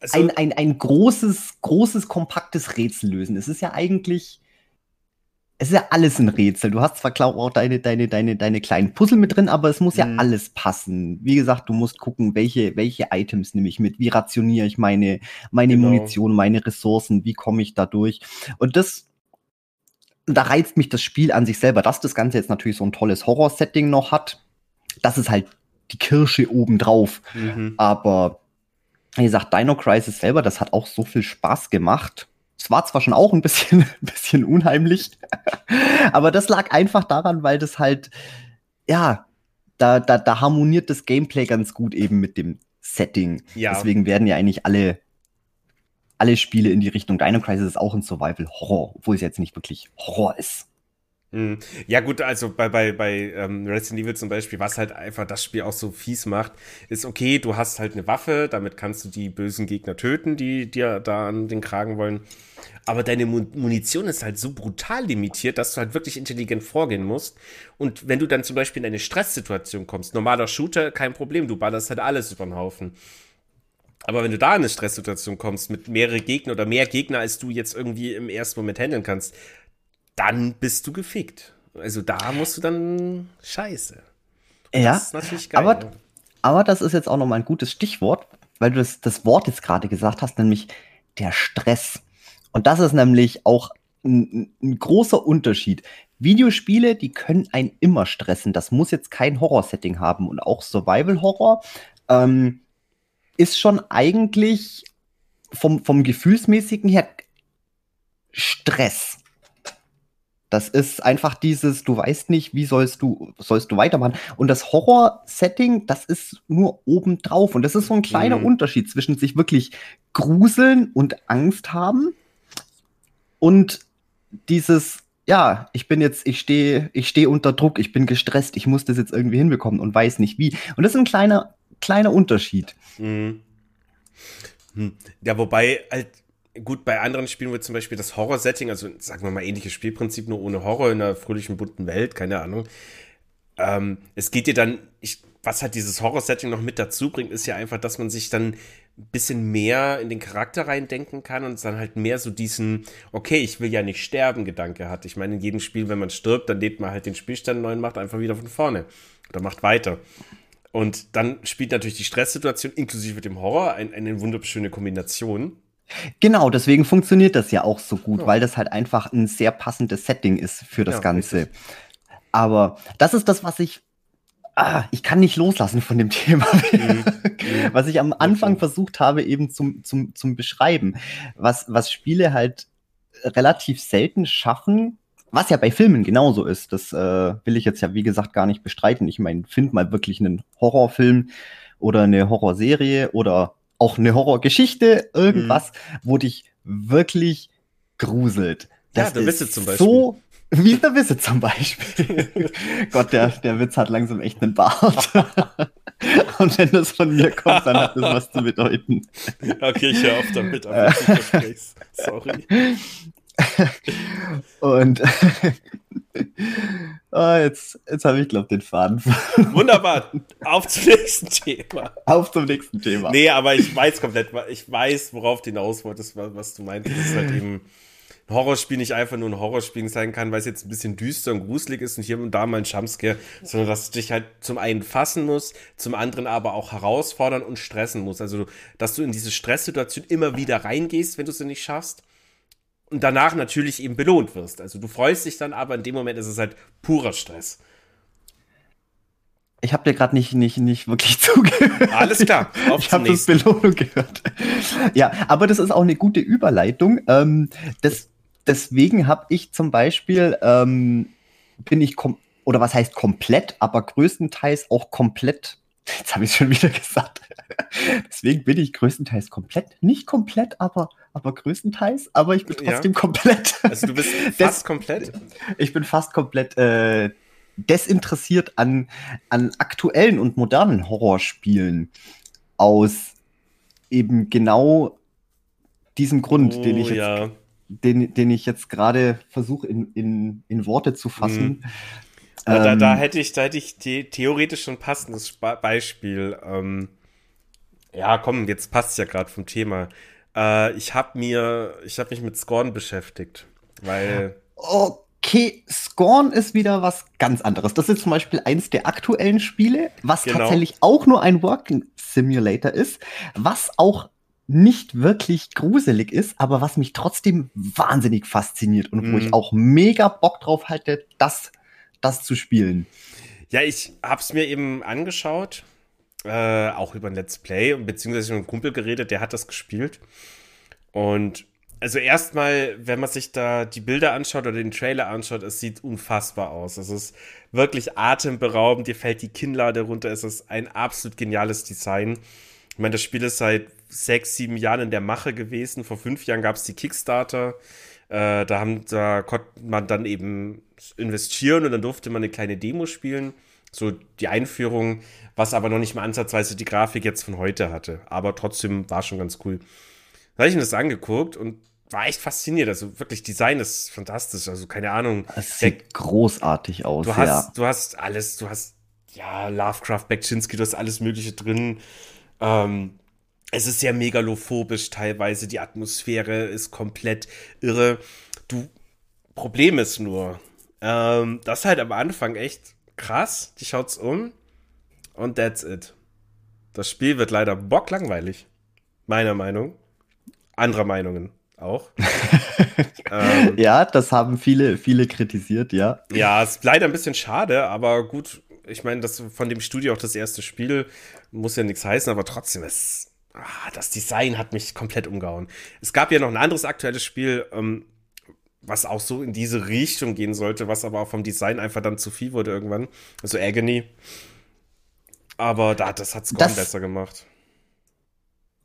also, ein, ein, ein großes, großes, kompaktes Rätsel lösen. Es ist ja eigentlich, es ist ja alles ein Rätsel. Du hast zwar klar auch deine, deine, deine, deine kleinen Puzzle mit drin, aber es muss ja mhm. alles passen. Wie gesagt, du musst gucken, welche, welche Items nehme ich mit, wie rationiere ich meine, meine genau. Munition, meine Ressourcen, wie komme ich da durch. Und das, da reizt mich das Spiel an sich selber, dass das Ganze jetzt natürlich so ein tolles Horror-Setting noch hat. Das ist halt die Kirsche obendrauf. Mhm. Aber wie gesagt, Dino Crisis selber, das hat auch so viel Spaß gemacht. Es war zwar schon auch ein bisschen, ein bisschen unheimlich, aber das lag einfach daran, weil das halt, ja, da, da, da harmoniert das Gameplay ganz gut eben mit dem Setting. Ja. Deswegen werden ja eigentlich alle, alle Spiele in die Richtung. Dino Crisis ist auch ein Survival Horror, obwohl es jetzt nicht wirklich Horror ist. Mhm. Ja, gut, also bei, bei, bei ähm, Resident Evil zum Beispiel, was halt einfach das Spiel auch so fies macht, ist okay, du hast halt eine Waffe, damit kannst du die bösen Gegner töten, die dir da an den Kragen wollen. Aber deine Munition ist halt so brutal limitiert, dass du halt wirklich intelligent vorgehen musst. Und wenn du dann zum Beispiel in eine Stresssituation kommst, normaler Shooter, kein Problem, du ballerst halt alles über den Haufen. Aber wenn du da in eine Stresssituation kommst mit mehrere Gegner oder mehr Gegner, als du jetzt irgendwie im ersten Moment handeln kannst, dann bist du gefickt. Also da musst du dann scheiße. Und ja, das ist natürlich geil. Aber, aber das ist jetzt auch nochmal ein gutes Stichwort, weil du das, das Wort jetzt gerade gesagt hast, nämlich der Stress. Und das ist nämlich auch ein, ein, großer Unterschied. Videospiele, die können einen immer stressen. Das muss jetzt kein Horror-Setting haben. Und auch Survival-Horror ähm, ist schon eigentlich vom, vom Gefühlsmäßigen her Stress. Das ist einfach dieses, du weißt nicht, wie sollst du, sollst du weitermachen. Und das Horror-Setting, das ist nur obendrauf. Und das ist so ein kleiner mhm. Unterschied zwischen sich wirklich gruseln und Angst haben und dieses, ja, ich bin jetzt, ich stehe, ich stehe unter Druck, ich bin gestresst, ich muss das jetzt irgendwie hinbekommen und weiß nicht wie. Und das ist ein kleiner, kleiner Unterschied. Mhm. Hm. Ja, wobei halt gut, bei anderen Spielen wird zum Beispiel das Horror-Setting, also sagen wir mal ähnliches Spielprinzip, nur ohne Horror in einer fröhlichen, bunten Welt, keine Ahnung. Ähm, es geht dir dann, ich, was halt dieses Horror-Setting noch mit dazu bringt, ist ja einfach, dass man sich dann ein bisschen mehr in den Charakter reindenken kann und dann halt mehr so diesen, okay, ich will ja nicht sterben, Gedanke hat. Ich meine, in jedem Spiel, wenn man stirbt, dann lädt man halt den Spielstand neu und macht einfach wieder von vorne oder macht weiter. Und dann spielt natürlich die Stresssituation inklusive dem Horror ein, eine wunderschöne Kombination. Genau, deswegen funktioniert das ja auch so gut, ja. weil das halt einfach ein sehr passendes Setting ist für das ja, Ganze. Richtig. Aber das ist das, was ich. Ah, ich kann nicht loslassen von dem Thema, mhm. was ich am Anfang versucht habe, eben zum, zum, zum Beschreiben. Was, was Spiele halt relativ selten schaffen, was ja bei Filmen genauso ist. Das äh, will ich jetzt ja, wie gesagt, gar nicht bestreiten. Ich meine, find mal wirklich einen Horrorfilm oder eine Horrorserie oder auch eine Horrorgeschichte, irgendwas, mhm. wo dich wirklich gruselt. Das ja, der Wisse zum Beispiel. So wie der Wisse zum Beispiel. Gott, der, der Witz hat langsam echt einen Bart. Und wenn das von mir kommt, dann hat das was zu bedeuten. Okay, ich höre auf damit, aber Sorry. Und oh, jetzt, jetzt habe ich, glaube den Faden. Wunderbar. Auf zum nächsten Thema. Auf zum nächsten Thema. Nee, aber ich weiß komplett, ich weiß, worauf du hinaus wolltest, was du meintest. Das ist halt eben ein Horrorspiel nicht einfach nur ein Horrorspiel sein kann, weil es jetzt ein bisschen düster und gruselig ist und hier und da mal ein Jumpscare, sondern dass es dich halt zum einen fassen muss, zum anderen aber auch herausfordern und stressen muss. Also, dass du in diese Stresssituation immer wieder reingehst, wenn du sie nicht schaffst und danach natürlich eben belohnt wirst. Also du freust dich dann, aber in dem Moment ist es halt purer Stress. Ich habe dir gerade nicht, nicht, nicht wirklich zugehört. Alles klar. Auf ich habe das Belohnung gehört. Ja, aber das ist auch eine gute Überleitung. Ähm, das, deswegen habe ich zum Beispiel, ähm, bin ich, oder was heißt komplett, aber größtenteils auch komplett Jetzt habe ich schon wieder gesagt. Deswegen bin ich größtenteils komplett. Nicht komplett, aber, aber größtenteils. Aber ich bin trotzdem ja. komplett. Also du bist fast komplett? Ich bin fast komplett äh, desinteressiert an, an aktuellen und modernen Horrorspielen aus eben genau diesem Grund, oh, den ich jetzt, ja. den, den ich jetzt gerade versuche in, in, in Worte zu fassen. Mhm. Ähm, da, da, hätte ich, da hätte ich the theoretisch schon ein passendes Beispiel. Ähm, ja, komm, jetzt passt es ja gerade vom Thema. Äh, ich habe mir, ich habe mich mit Scorn beschäftigt, weil. Okay, Scorn ist wieder was ganz anderes. Das ist zum Beispiel eins der aktuellen Spiele, was genau. tatsächlich auch nur ein Working Simulator ist, was auch nicht wirklich gruselig ist, aber was mich trotzdem wahnsinnig fasziniert und mm. wo ich mhm. auch mega Bock drauf hatte, das, das zu spielen. Ja, ich hab's mir eben angeschaut, äh, auch über ein Let's Play und beziehungsweise mit einem Kumpel geredet, der hat das gespielt. Und also erstmal, wenn man sich da die Bilder anschaut oder den Trailer anschaut, es sieht unfassbar aus. Es ist wirklich atemberaubend, dir fällt die Kinnlade runter, es ist ein absolut geniales Design. Ich meine, das Spiel ist seit sechs, sieben Jahren in der Mache gewesen. Vor fünf Jahren gab es die Kickstarter. Äh, da, haben, da konnte man dann eben investieren und dann durfte man eine kleine Demo spielen. So die Einführung, was aber noch nicht mal ansatzweise die Grafik jetzt von heute hatte. Aber trotzdem war schon ganz cool. Da habe ich mir das angeguckt und war echt fasziniert. Also wirklich, Design ist fantastisch. Also keine Ahnung. Es sieht großartig aus. Du hast, ja. du hast alles, du hast ja Lovecraft, Bekczynski, du hast alles Mögliche drin. Ähm, es ist sehr megalophobisch teilweise. Die Atmosphäre ist komplett irre. Du Problem ist nur, ähm, das ist halt am Anfang echt krass. Die schaut's um und that's it. Das Spiel wird leider bocklangweilig. Meiner Meinung. Anderer Meinungen auch. ähm, ja, das haben viele, viele kritisiert, ja. Ja, ist leider ein bisschen schade, aber gut, ich meine, das von dem Studio auch das erste Spiel muss ja nichts heißen, aber trotzdem ist. Ah, das Design hat mich komplett umgehauen. Es gab ja noch ein anderes aktuelles Spiel, ähm, was auch so in diese Richtung gehen sollte, was aber auch vom Design einfach dann zu viel wurde irgendwann. Also Agony. Aber da, das hat Scorn besser gemacht.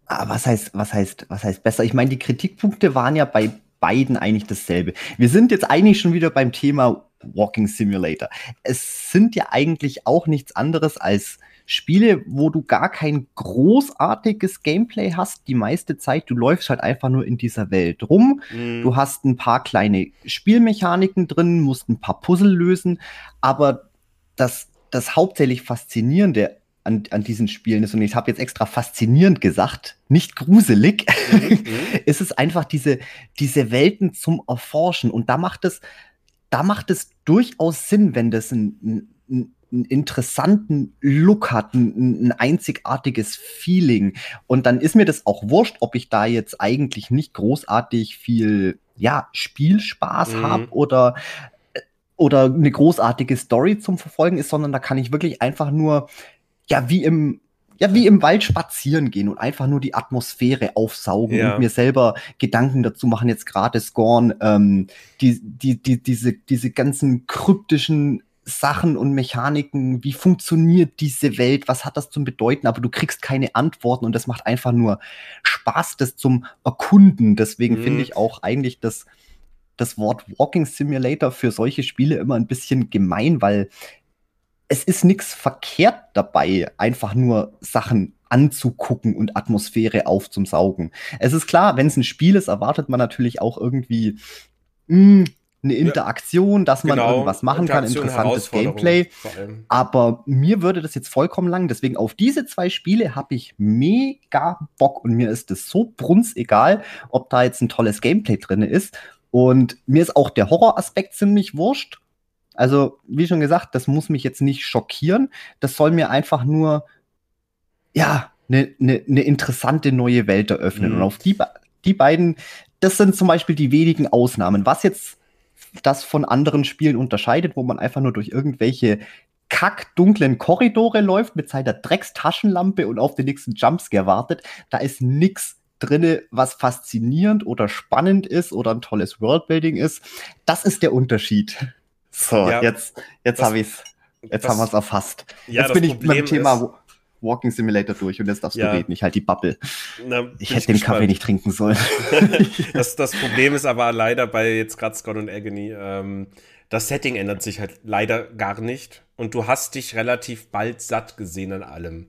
Ah, was heißt, was heißt, was heißt besser? Ich meine, die Kritikpunkte waren ja bei beiden eigentlich dasselbe. Wir sind jetzt eigentlich schon wieder beim Thema Walking Simulator. Es sind ja eigentlich auch nichts anderes als Spiele, wo du gar kein großartiges Gameplay hast, die meiste Zeit. Du läufst halt einfach nur in dieser Welt rum. Mhm. Du hast ein paar kleine Spielmechaniken drin, musst ein paar Puzzle lösen, aber das, das hauptsächlich Faszinierende an, an diesen Spielen ist, und ich habe jetzt extra faszinierend gesagt, nicht gruselig, mhm. ist es einfach diese, diese Welten zum Erforschen. Und da macht es, da macht es durchaus Sinn, wenn das ein, ein, einen interessanten Look hat, ein, ein, einzigartiges Feeling. Und dann ist mir das auch wurscht, ob ich da jetzt eigentlich nicht großartig viel, ja, Spielspaß mhm. habe oder oder eine großartige Story zum Verfolgen ist, sondern da kann ich wirklich einfach nur ja, wie im, ja, wie im Wald spazieren gehen und einfach nur die Atmosphäre aufsaugen ja. und mir selber Gedanken dazu machen, jetzt gerade Scorn, ähm, die, die, die, diese, diese ganzen kryptischen Sachen und Mechaniken, wie funktioniert diese Welt, was hat das zum bedeuten, aber du kriegst keine Antworten und das macht einfach nur Spaß, das zum Erkunden. Deswegen mhm. finde ich auch eigentlich das, das Wort Walking Simulator für solche Spiele immer ein bisschen gemein, weil es ist nichts verkehrt dabei, einfach nur Sachen anzugucken und Atmosphäre aufzusaugen. Es ist klar, wenn es ein Spiel ist, erwartet man natürlich auch irgendwie mh, hm, eine Interaktion, dass man genau, irgendwas machen kann, interessantes Gameplay. Aber mir würde das jetzt vollkommen lang. Deswegen auf diese zwei Spiele habe ich mega Bock und mir ist es so brunsegal, ob da jetzt ein tolles Gameplay drin ist. Und mir ist auch der Horroraspekt ziemlich wurscht. Also, wie schon gesagt, das muss mich jetzt nicht schockieren. Das soll mir einfach nur, ja, eine ne, ne interessante neue Welt eröffnen. Mhm. Und auf die, die beiden, das sind zum Beispiel die wenigen Ausnahmen. Was jetzt das von anderen Spielen unterscheidet, wo man einfach nur durch irgendwelche kackdunklen Korridore läuft mit seiner Dreckstaschenlampe und auf den nächsten Jumpscare wartet, da ist nix drinne, was faszinierend oder spannend ist oder ein tolles Worldbuilding ist. Das ist der Unterschied. So, ja, jetzt, jetzt habe ich's. Jetzt das, haben wir es erfasst. Ja, jetzt bin ich dem Thema ist, Walking Simulator durch und jetzt darfst ja, du reden. Ich halt die Bubble. Na, ich hätte den Kaffee nicht trinken sollen. das, das Problem ist aber leider bei jetzt gerade Scott und Agony, ähm, Das Setting ändert sich halt leider gar nicht. Und du hast dich relativ bald satt gesehen an allem.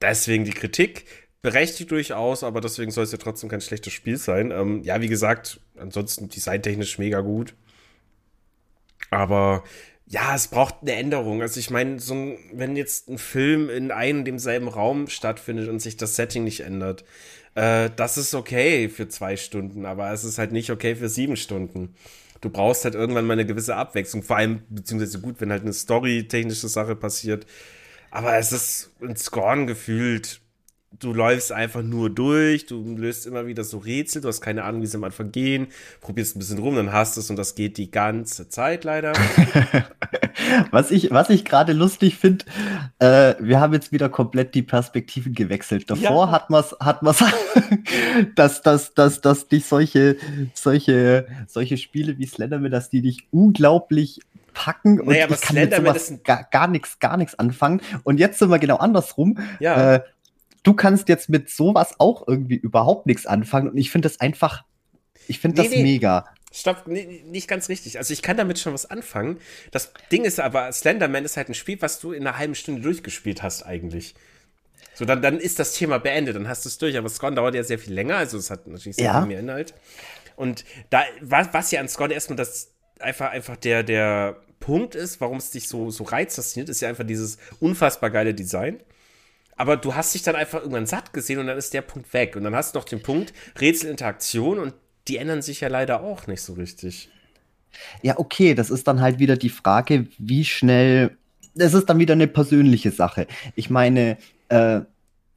Deswegen die Kritik. Berechtigt durchaus, aber deswegen soll es ja trotzdem kein schlechtes Spiel sein. Ähm, ja, wie gesagt, ansonsten designtechnisch mega gut. Aber ja, es braucht eine Änderung. Also ich meine, so ein, wenn jetzt ein Film in einem demselben Raum stattfindet und sich das Setting nicht ändert, äh, das ist okay für zwei Stunden, aber es ist halt nicht okay für sieben Stunden. Du brauchst halt irgendwann mal eine gewisse Abwechslung, vor allem, beziehungsweise gut, wenn halt eine storytechnische Sache passiert. Aber es ist ein Scorn gefühlt du läufst einfach nur durch, du löst immer wieder so Rätsel, du hast keine Ahnung, wie sie am Anfang gehen, probierst ein bisschen rum, dann hast du es und das geht die ganze Zeit leider. was ich, was ich gerade lustig finde, äh, wir haben jetzt wieder komplett die Perspektiven gewechselt. Davor ja. hat man es, hat man's dass, dass, dass, dass dich solche, solche, solche Spiele wie Slenderman, dass die dich unglaublich packen und naja, ich kann mit sowas gar, gar nichts, gar nichts anfangen. Und jetzt sind wir genau andersrum. Ja. Äh, du kannst jetzt mit sowas auch irgendwie überhaupt nichts anfangen und ich finde das einfach, ich finde nee, das nee. mega. Stopp, nee, nicht ganz richtig. Also ich kann damit schon was anfangen. Das Ding ist aber, Slenderman ist halt ein Spiel, was du in einer halben Stunde durchgespielt hast eigentlich. So, dann, dann ist das Thema beendet, dann hast du es durch. Aber Scone dauert ja sehr viel länger, also es hat natürlich sehr ja. viel mehr Inhalt. Und da, was, was ja an Scone erstmal das einfach, einfach der, der Punkt ist, warum es dich so, so reizt, fasziniert, ist ja einfach dieses unfassbar geile Design. Aber du hast dich dann einfach irgendwann satt gesehen und dann ist der Punkt weg. Und dann hast du noch den Punkt Rätselinteraktion und die ändern sich ja leider auch nicht so richtig. Ja, okay, das ist dann halt wieder die Frage, wie schnell. Das ist dann wieder eine persönliche Sache. Ich meine, äh,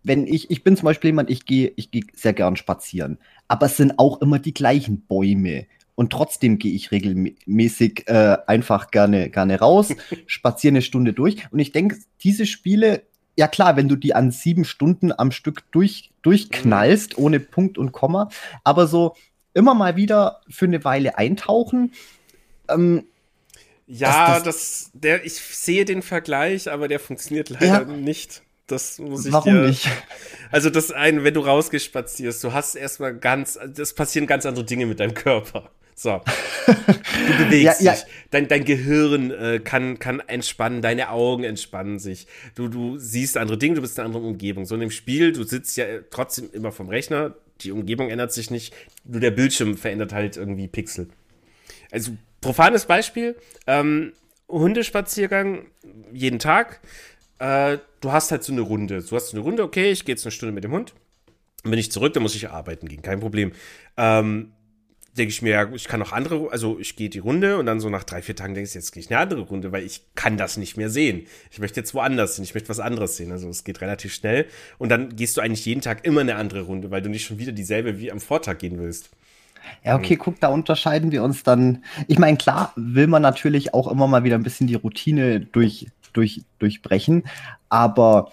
wenn ich, ich bin zum Beispiel jemand, ich gehe ich geh sehr gern spazieren, aber es sind auch immer die gleichen Bäume. Und trotzdem gehe ich regelmäßig äh, einfach gerne, gerne raus, spaziere eine Stunde durch. Und ich denke, diese Spiele ja klar, wenn du die an sieben Stunden am Stück durch, durchknallst, mhm. ohne Punkt und Komma, aber so immer mal wieder für eine Weile eintauchen. Ähm, ja, das, das, der, ich sehe den Vergleich, aber der funktioniert leider ja, nicht. Das muss ich Warum dir, nicht? Also das eine, wenn du rausgehst, spazierst, du hast erstmal ganz, das passieren ganz andere Dinge mit deinem Körper. So. Du bewegst ja, dich. Ja. Dein, dein Gehirn äh, kann, kann entspannen, deine Augen entspannen sich. Du, du siehst andere Dinge, du bist in einer anderen Umgebung. So in dem Spiel, du sitzt ja trotzdem immer vom Rechner, die Umgebung ändert sich nicht, nur der Bildschirm verändert halt irgendwie Pixel. Also, profanes Beispiel, ähm, Hundespaziergang jeden Tag. Äh, du hast halt so eine Runde. Du hast so eine Runde, okay, ich gehe jetzt eine Stunde mit dem Hund. Dann bin ich zurück, dann muss ich arbeiten gehen, kein Problem. Ähm, denke ich mir, ja, ich kann noch andere, also ich gehe die Runde und dann so nach drei, vier Tagen denkst du, jetzt gehe ich eine andere Runde, weil ich kann das nicht mehr sehen. Ich möchte jetzt woanders hin, ich möchte was anderes sehen. Also es geht relativ schnell. Und dann gehst du eigentlich jeden Tag immer eine andere Runde, weil du nicht schon wieder dieselbe wie am Vortag gehen willst. Ja, okay, mhm. guck, da unterscheiden wir uns dann. Ich meine, klar will man natürlich auch immer mal wieder ein bisschen die Routine durch, durch, durchbrechen, aber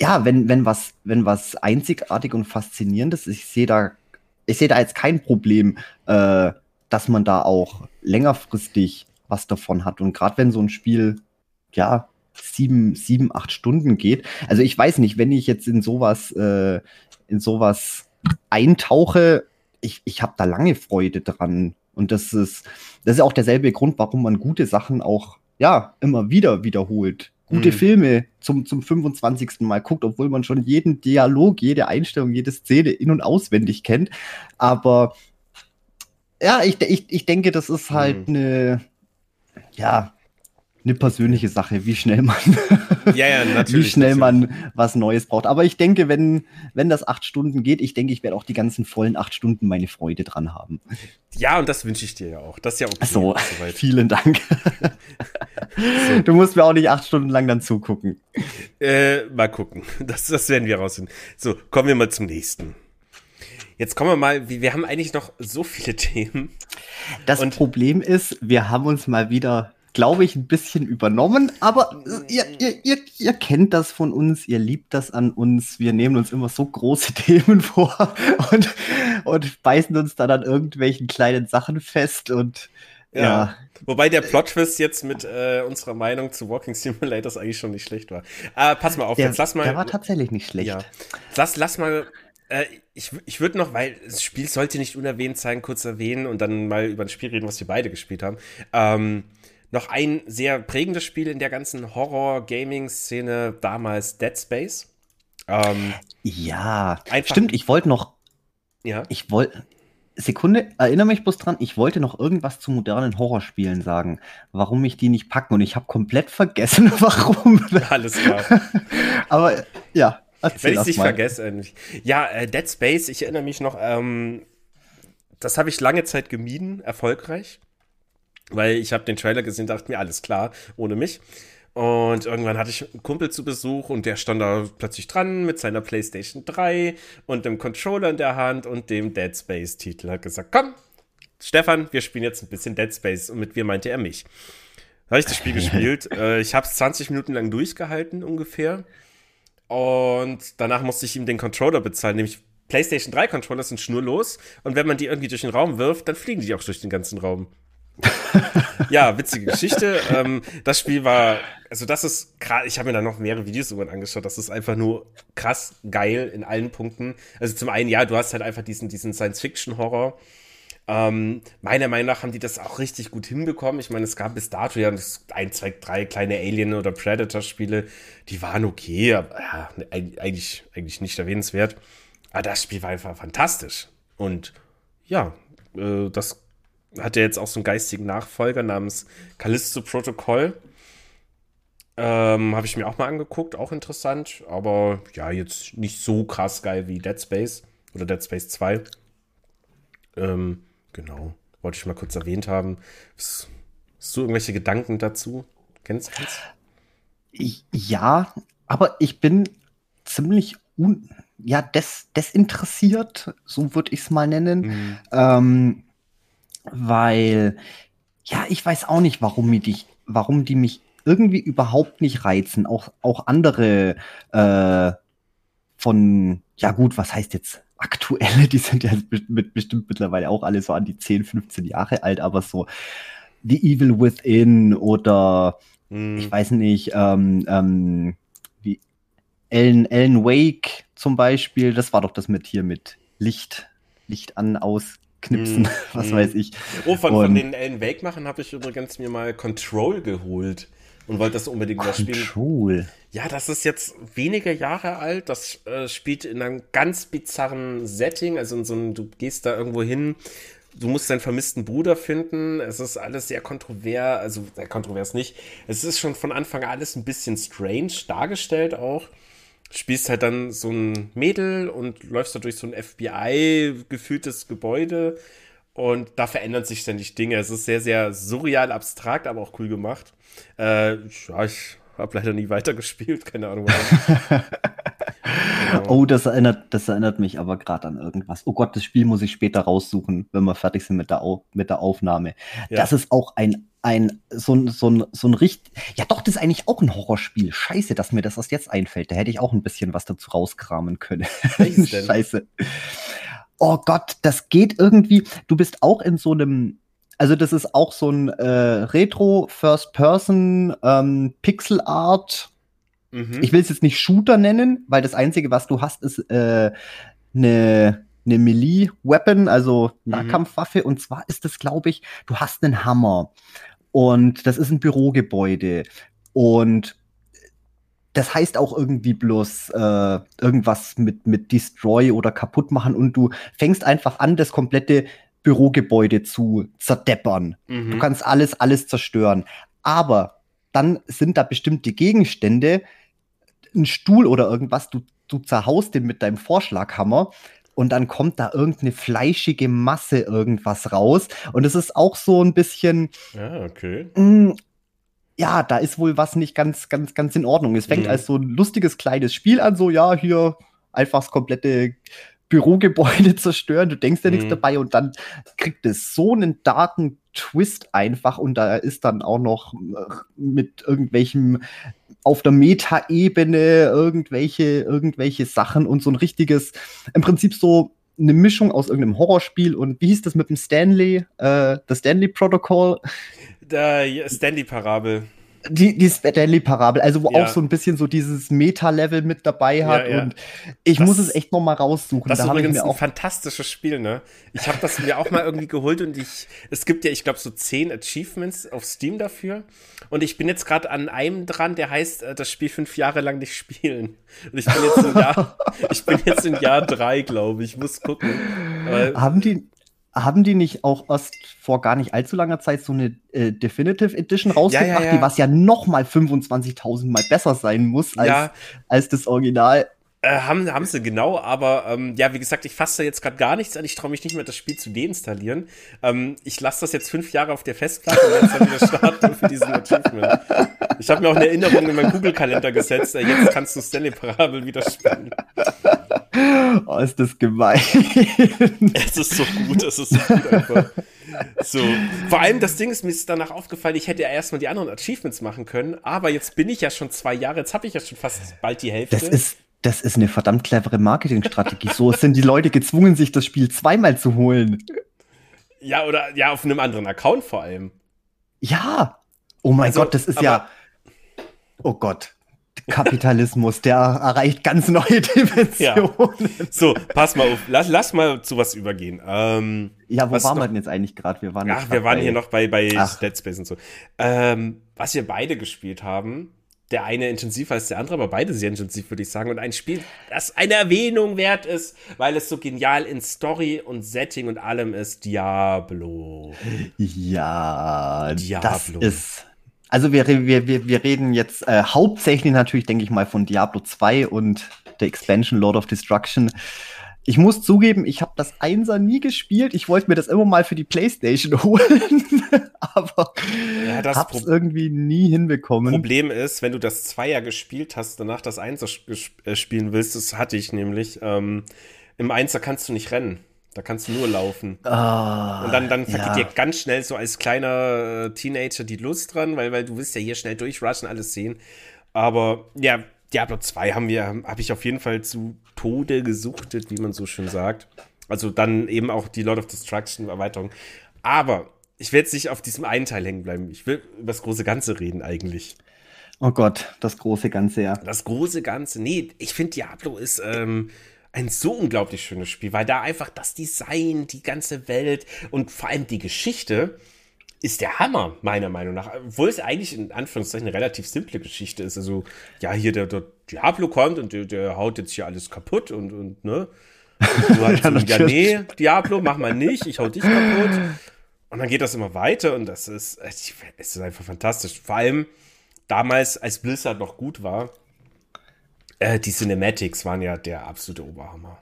ja, wenn, wenn was, wenn was einzigartig und faszinierendes, ich sehe da ich sehe da jetzt kein Problem, äh, dass man da auch längerfristig was davon hat. Und gerade wenn so ein Spiel, ja, sieben, sieben, acht Stunden geht. Also ich weiß nicht, wenn ich jetzt in sowas, äh, in sowas eintauche, ich, ich habe da lange Freude dran. Und das ist, das ist auch derselbe Grund, warum man gute Sachen auch, ja, immer wieder wiederholt gute mhm. Filme zum, zum 25. Mal guckt, obwohl man schon jeden Dialog, jede Einstellung, jede Szene in- und auswendig kennt. Aber ja, ich, ich, ich denke, das ist halt mhm. eine, ja, eine persönliche Sache, wie schnell man, ja, ja, natürlich, wie schnell natürlich. man was Neues braucht. Aber ich denke, wenn, wenn das acht Stunden geht, ich denke, ich werde auch die ganzen vollen acht Stunden meine Freude dran haben. Ja, und das wünsche ich dir ja auch. Das ist ja okay. So, vielen Dank. so. Du musst mir auch nicht acht Stunden lang dann zugucken. Äh, mal gucken. Das, das werden wir rausfinden. So, kommen wir mal zum nächsten. Jetzt kommen wir mal, wir haben eigentlich noch so viele Themen. Das und Problem ist, wir haben uns mal wieder glaube ich, ein bisschen übernommen, aber ihr, ihr, ihr, ihr, kennt das von uns, ihr liebt das an uns. Wir nehmen uns immer so große Themen vor und, und beißen uns dann an irgendwelchen kleinen Sachen fest und ja. ja. Wobei der Plot-Twist jetzt mit äh, unserer Meinung zu Walking Simulators eigentlich schon nicht schlecht war. Äh, pass mal auf, der, jetzt lass mal. Der war tatsächlich nicht schlecht. Ja. Lass, lass mal Äh, ich ich würde noch, weil das Spiel sollte nicht unerwähnt sein, kurz erwähnen und dann mal über ein Spiel reden, was wir beide gespielt haben. Ähm, noch ein sehr prägendes Spiel in der ganzen Horror-Gaming-Szene, damals Dead Space. Ähm, ja, stimmt, ich wollte noch. Ja. Ich wollte. Sekunde, erinnere mich bloß dran, ich wollte noch irgendwas zu modernen Horrorspielen sagen, warum mich die nicht packen und ich habe komplett vergessen, warum. Alles klar. Aber ja, Erzähl Wenn ich es nicht vergesse. Äh, ja, äh, Dead Space, ich erinnere mich noch, ähm, das habe ich lange Zeit gemieden, erfolgreich. Weil ich habe den Trailer gesehen, dachte mir, alles klar, ohne mich. Und irgendwann hatte ich einen Kumpel zu Besuch und der stand da plötzlich dran mit seiner PlayStation 3 und dem Controller in der Hand und dem Dead Space-Titel. Hat gesagt, komm, Stefan, wir spielen jetzt ein bisschen Dead Space. Und mit mir meinte er mich. Da habe ich das Spiel gespielt. Äh, ich habe es 20 Minuten lang durchgehalten ungefähr. Und danach musste ich ihm den Controller bezahlen, nämlich PlayStation 3 Controller sind schnurlos und wenn man die irgendwie durch den Raum wirft, dann fliegen die auch durch den ganzen Raum. Ja, witzige Geschichte. ähm, das Spiel war, also das ist krass, ich habe mir da noch mehrere Videos irgendwann angeschaut, das ist einfach nur krass geil in allen Punkten. Also zum einen, ja, du hast halt einfach diesen, diesen Science-Fiction-Horror, ähm, meiner Meinung nach haben die das auch richtig gut hinbekommen. Ich meine, es gab bis dato ja ein, zwei, drei kleine Alien- oder Predator-Spiele, die waren okay, aber ja, eigentlich, eigentlich nicht erwähnenswert. Aber das Spiel war einfach fantastisch. Und ja, äh, das hat ja jetzt auch so einen geistigen Nachfolger namens Callisto Protocol. Ähm, Habe ich mir auch mal angeguckt, auch interessant, aber ja, jetzt nicht so krass geil wie Dead Space oder Dead Space 2. Ähm, Genau. Wollte ich mal kurz erwähnt haben. Hast, hast du irgendwelche Gedanken dazu? Kennst du das? Ja, aber ich bin ziemlich un ja, des, desinteressiert, so würde ich es mal nennen. Mhm. Ähm, weil, ja, ich weiß auch nicht, warum, die, warum die mich irgendwie überhaupt nicht reizen. Auch, auch andere äh, von, ja gut, was heißt jetzt aktuelle, die sind ja mit, bestimmt mittlerweile auch alle so an die 10, 15 Jahre alt, aber so The Evil Within oder mm. ich weiß nicht, ähm, ähm, wie Ellen, Ellen Wake zum Beispiel, das war doch das mit hier mit Licht, Licht an, aus, knipsen, mm, was mm. weiß ich. Oh, von, von den Ellen Wake machen habe ich übrigens mir mal Control geholt und wollte das unbedingt mal spielen. Control. Ja, das ist jetzt wenige Jahre alt. Das äh, spielt in einem ganz bizarren Setting. Also in so einem, du gehst da irgendwo hin, du musst deinen vermissten Bruder finden. Es ist alles sehr kontrovers, also sehr kontrovers nicht. Es ist schon von Anfang an alles ein bisschen strange dargestellt auch. Spielst halt dann so ein Mädel und läufst da durch so ein FBI-gefühltes Gebäude und da verändern sich ständig Dinge. Es ist sehr, sehr surreal, abstrakt, aber auch cool gemacht. Äh, ja, ich habe leider nie weitergespielt, keine Ahnung warum. Oh, das erinnert, das erinnert mich aber gerade an irgendwas. Oh Gott, das Spiel muss ich später raussuchen, wenn wir fertig sind mit der, Au mit der Aufnahme. Ja. Das ist auch ein, ein, so ein, so ein, so ein richtig, ja doch, das ist eigentlich auch ein Horrorspiel. Scheiße, dass mir das erst jetzt einfällt. Da hätte ich auch ein bisschen was dazu rauskramen können. Scheiße. Oh Gott, das geht irgendwie. Du bist auch in so einem also das ist auch so ein äh, Retro First Person ähm, Pixel Art. Mhm. Ich will es jetzt nicht Shooter nennen, weil das einzige, was du hast, ist äh, eine eine Melee Weapon, also mhm. Nahkampfwaffe. Und zwar ist das, glaube ich, du hast einen Hammer und das ist ein Bürogebäude und das heißt auch irgendwie bloß äh, irgendwas mit, mit Destroy oder kaputt machen und du fängst einfach an, das komplette Bürogebäude zu zerdeppern. Mhm. Du kannst alles, alles zerstören. Aber dann sind da bestimmte Gegenstände, ein Stuhl oder irgendwas, du, du zerhaust den mit deinem Vorschlaghammer und dann kommt da irgendeine fleischige Masse irgendwas raus. Und es ist auch so ein bisschen. Ja, okay. Mh, mm, ja, da ist wohl was nicht ganz, ganz, ganz in Ordnung. Es fängt mhm. als so ein lustiges kleines Spiel an, so ja, hier einfach das komplette Bürogebäude zerstören, du denkst ja mhm. nichts dabei und dann kriegt es so einen darken Twist einfach und da ist dann auch noch äh, mit irgendwelchem auf der Meta-Ebene irgendwelche, irgendwelche Sachen und so ein richtiges, im Prinzip so eine Mischung aus irgendeinem Horrorspiel und wie hieß das mit dem Stanley, äh, das Stanley Protocol? Der Stanley-Parabel. Die, die Stanley-Parabel, also wo ja. auch so ein bisschen so dieses Meta-Level mit dabei hat. Ja, ja. Und ich das, muss es echt noch mal raussuchen. Das da ist übrigens ein fantastisches Spiel, ne? Ich habe das mir auch mal irgendwie geholt und ich, es gibt ja, ich glaube, so zehn Achievements auf Steam dafür. Und ich bin jetzt gerade an einem dran, der heißt, äh, das Spiel fünf Jahre lang nicht spielen. Und ich bin jetzt in Jahr, ich bin jetzt in Jahr drei, glaube ich. Muss gucken. Aber haben die, haben die nicht auch erst vor gar nicht allzu langer Zeit so eine äh, Definitive Edition rausgebracht, ja, ja, ja. die was ja noch mal 25.000 Mal besser sein muss als, als das Original? Äh, haben, haben sie genau, aber ähm, ja, wie gesagt, ich fasse jetzt gerade gar nichts an. Ich traue mich nicht mehr, das Spiel zu deinstallieren. Ähm, ich lasse das jetzt fünf Jahre auf der Festplatte und es dann wieder starten für diesen Achievement. Ich habe mir auch eine Erinnerung in meinen Google-Kalender gesetzt. Äh, jetzt kannst du Stanley wieder spielen. Oh, ist das gemein. es ist so gut, es ist so gut einfach. So. Vor allem das Ding ist mir ist danach aufgefallen, ich hätte ja erstmal die anderen Achievements machen können, aber jetzt bin ich ja schon zwei Jahre, jetzt habe ich ja schon fast bald die Hälfte. Das ist, das ist eine verdammt clevere Marketingstrategie. so sind die Leute gezwungen, sich das Spiel zweimal zu holen. Ja, oder ja, auf einem anderen Account vor allem. Ja. Oh mein also, Gott, das ist ja. Oh Gott. Kapitalismus, der erreicht ganz neue Dimensionen. Ja. So, pass mal auf, lass, lass mal zu was übergehen. Ähm, ja, wo waren wir denn jetzt eigentlich gerade? Wir waren, Ach, wir waren hier noch bei, bei Dead Space und so. Ähm, was wir beide gespielt haben, der eine intensiver als der andere, aber beide sehr intensiv, würde ich sagen. Und ein Spiel, das eine Erwähnung wert ist, weil es so genial in Story und Setting und allem ist, Diablo. Ja, Diablo. das ist also wir, wir, wir, wir reden jetzt äh, hauptsächlich natürlich, denke ich mal, von Diablo 2 und der Expansion Lord of Destruction. Ich muss zugeben, ich habe das Einser nie gespielt. Ich wollte mir das immer mal für die Playstation holen, aber ja, das hab's Pro irgendwie nie hinbekommen. Problem ist, wenn du das Zweier gespielt hast, danach das Einser äh, spielen willst, das hatte ich nämlich, ähm, im Einser kannst du nicht rennen. Da kannst du nur laufen. Oh, und dann, dann vergeht ja. dir ganz schnell so als kleiner äh, Teenager die Lust dran, weil, weil du willst ja hier schnell durchrushen, alles sehen. Aber ja, Diablo 2 haben wir, habe ich auf jeden Fall zu Tode gesuchtet, wie man so schön sagt. Also dann eben auch die Lord of Destruction Erweiterung. Aber ich will jetzt nicht auf diesem einen Teil hängen bleiben. Ich will über das große Ganze reden eigentlich. Oh Gott, das große Ganze, ja. Das große Ganze. Nee, ich finde Diablo ist ähm, ein so unglaublich schönes Spiel, weil da einfach das Design, die ganze Welt und vor allem die Geschichte ist der Hammer, meiner Meinung nach. Obwohl es eigentlich in Anführungszeichen eine relativ simple Geschichte ist. Also, ja, hier der, der Diablo kommt und der, der haut jetzt hier alles kaputt und, und ne? Und du halt ja, so, ja, nee, Diablo, mach mal nicht, ich hau dich kaputt. Und dann geht das immer weiter und das ist, es ist einfach fantastisch. Vor allem damals, als Blizzard noch gut war, äh, die Cinematics waren ja der absolute Oberhammer.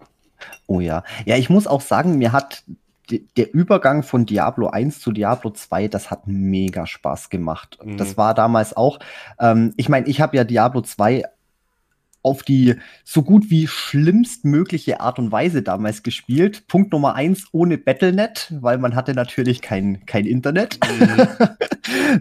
Oh ja. Ja, ich muss auch sagen, mir hat der Übergang von Diablo 1 zu Diablo 2, das hat mega Spaß gemacht. Mhm. Das war damals auch, ähm, ich meine, ich habe ja Diablo 2 auf die so gut wie schlimmstmögliche Art und Weise damals gespielt. Punkt Nummer eins, ohne Battlenet, weil man hatte natürlich kein, kein Internet. Mhm.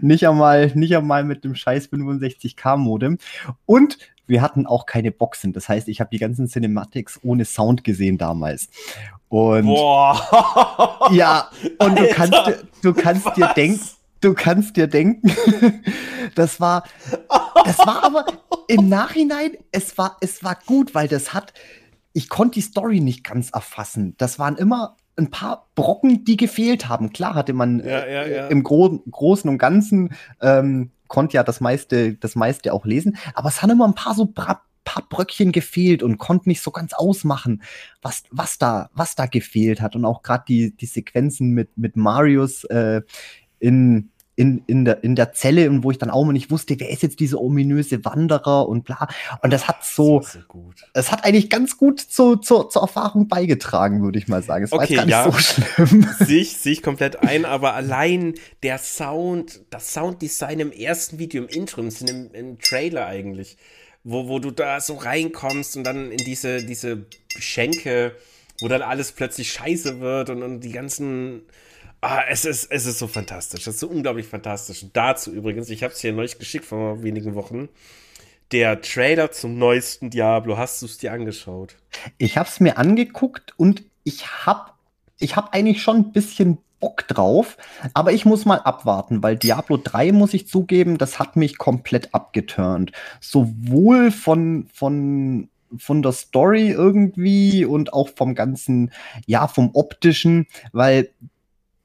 nicht, einmal, nicht einmal mit dem scheiß 65K-Modem. Und wir hatten auch keine Boxen. Das heißt, ich habe die ganzen Cinematics ohne Sound gesehen damals. Und Boah. ja, und du kannst, du kannst dir denken, du kannst dir denken, das war, das war aber im Nachhinein, es war, es war gut, weil das hat, ich konnte die Story nicht ganz erfassen. Das waren immer ein paar Brocken, die gefehlt haben. Klar hatte man ja, ja, ja. im Gro Großen und Ganzen ähm, konnte ja das meiste, das meiste auch lesen, aber es haben immer ein paar so paar Bröckchen gefehlt und konnte nicht so ganz ausmachen, was, was, da, was da gefehlt hat. Und auch gerade die, die Sequenzen mit, mit Marius äh, in, in, in, der, in der Zelle und wo ich dann auch mal nicht wusste, wer ist jetzt dieser ominöse Wanderer und bla. Und das hat so, es das hat eigentlich ganz gut zu, zu, zur Erfahrung beigetragen, würde ich mal sagen. Es okay, war gar nicht so schlimm. Sehe ich, seh ich komplett ein, aber allein der Sound, das Sounddesign im ersten Video, im Intro, im, im Trailer eigentlich, wo, wo du da so reinkommst und dann in diese, diese Schenke, wo dann alles plötzlich scheiße wird und, und die ganzen Ah, es ist, es ist so fantastisch. Es ist so unglaublich fantastisch. Und dazu übrigens, ich habe es hier neulich geschickt vor wenigen Wochen. Der Trailer zum neuesten Diablo, hast du es dir angeschaut? Ich habe es mir angeguckt und ich habe ich hab eigentlich schon ein bisschen Bock drauf, aber ich muss mal abwarten, weil Diablo 3, muss ich zugeben, das hat mich komplett abgeturnt. Sowohl von, von, von der Story irgendwie und auch vom ganzen, ja, vom optischen, weil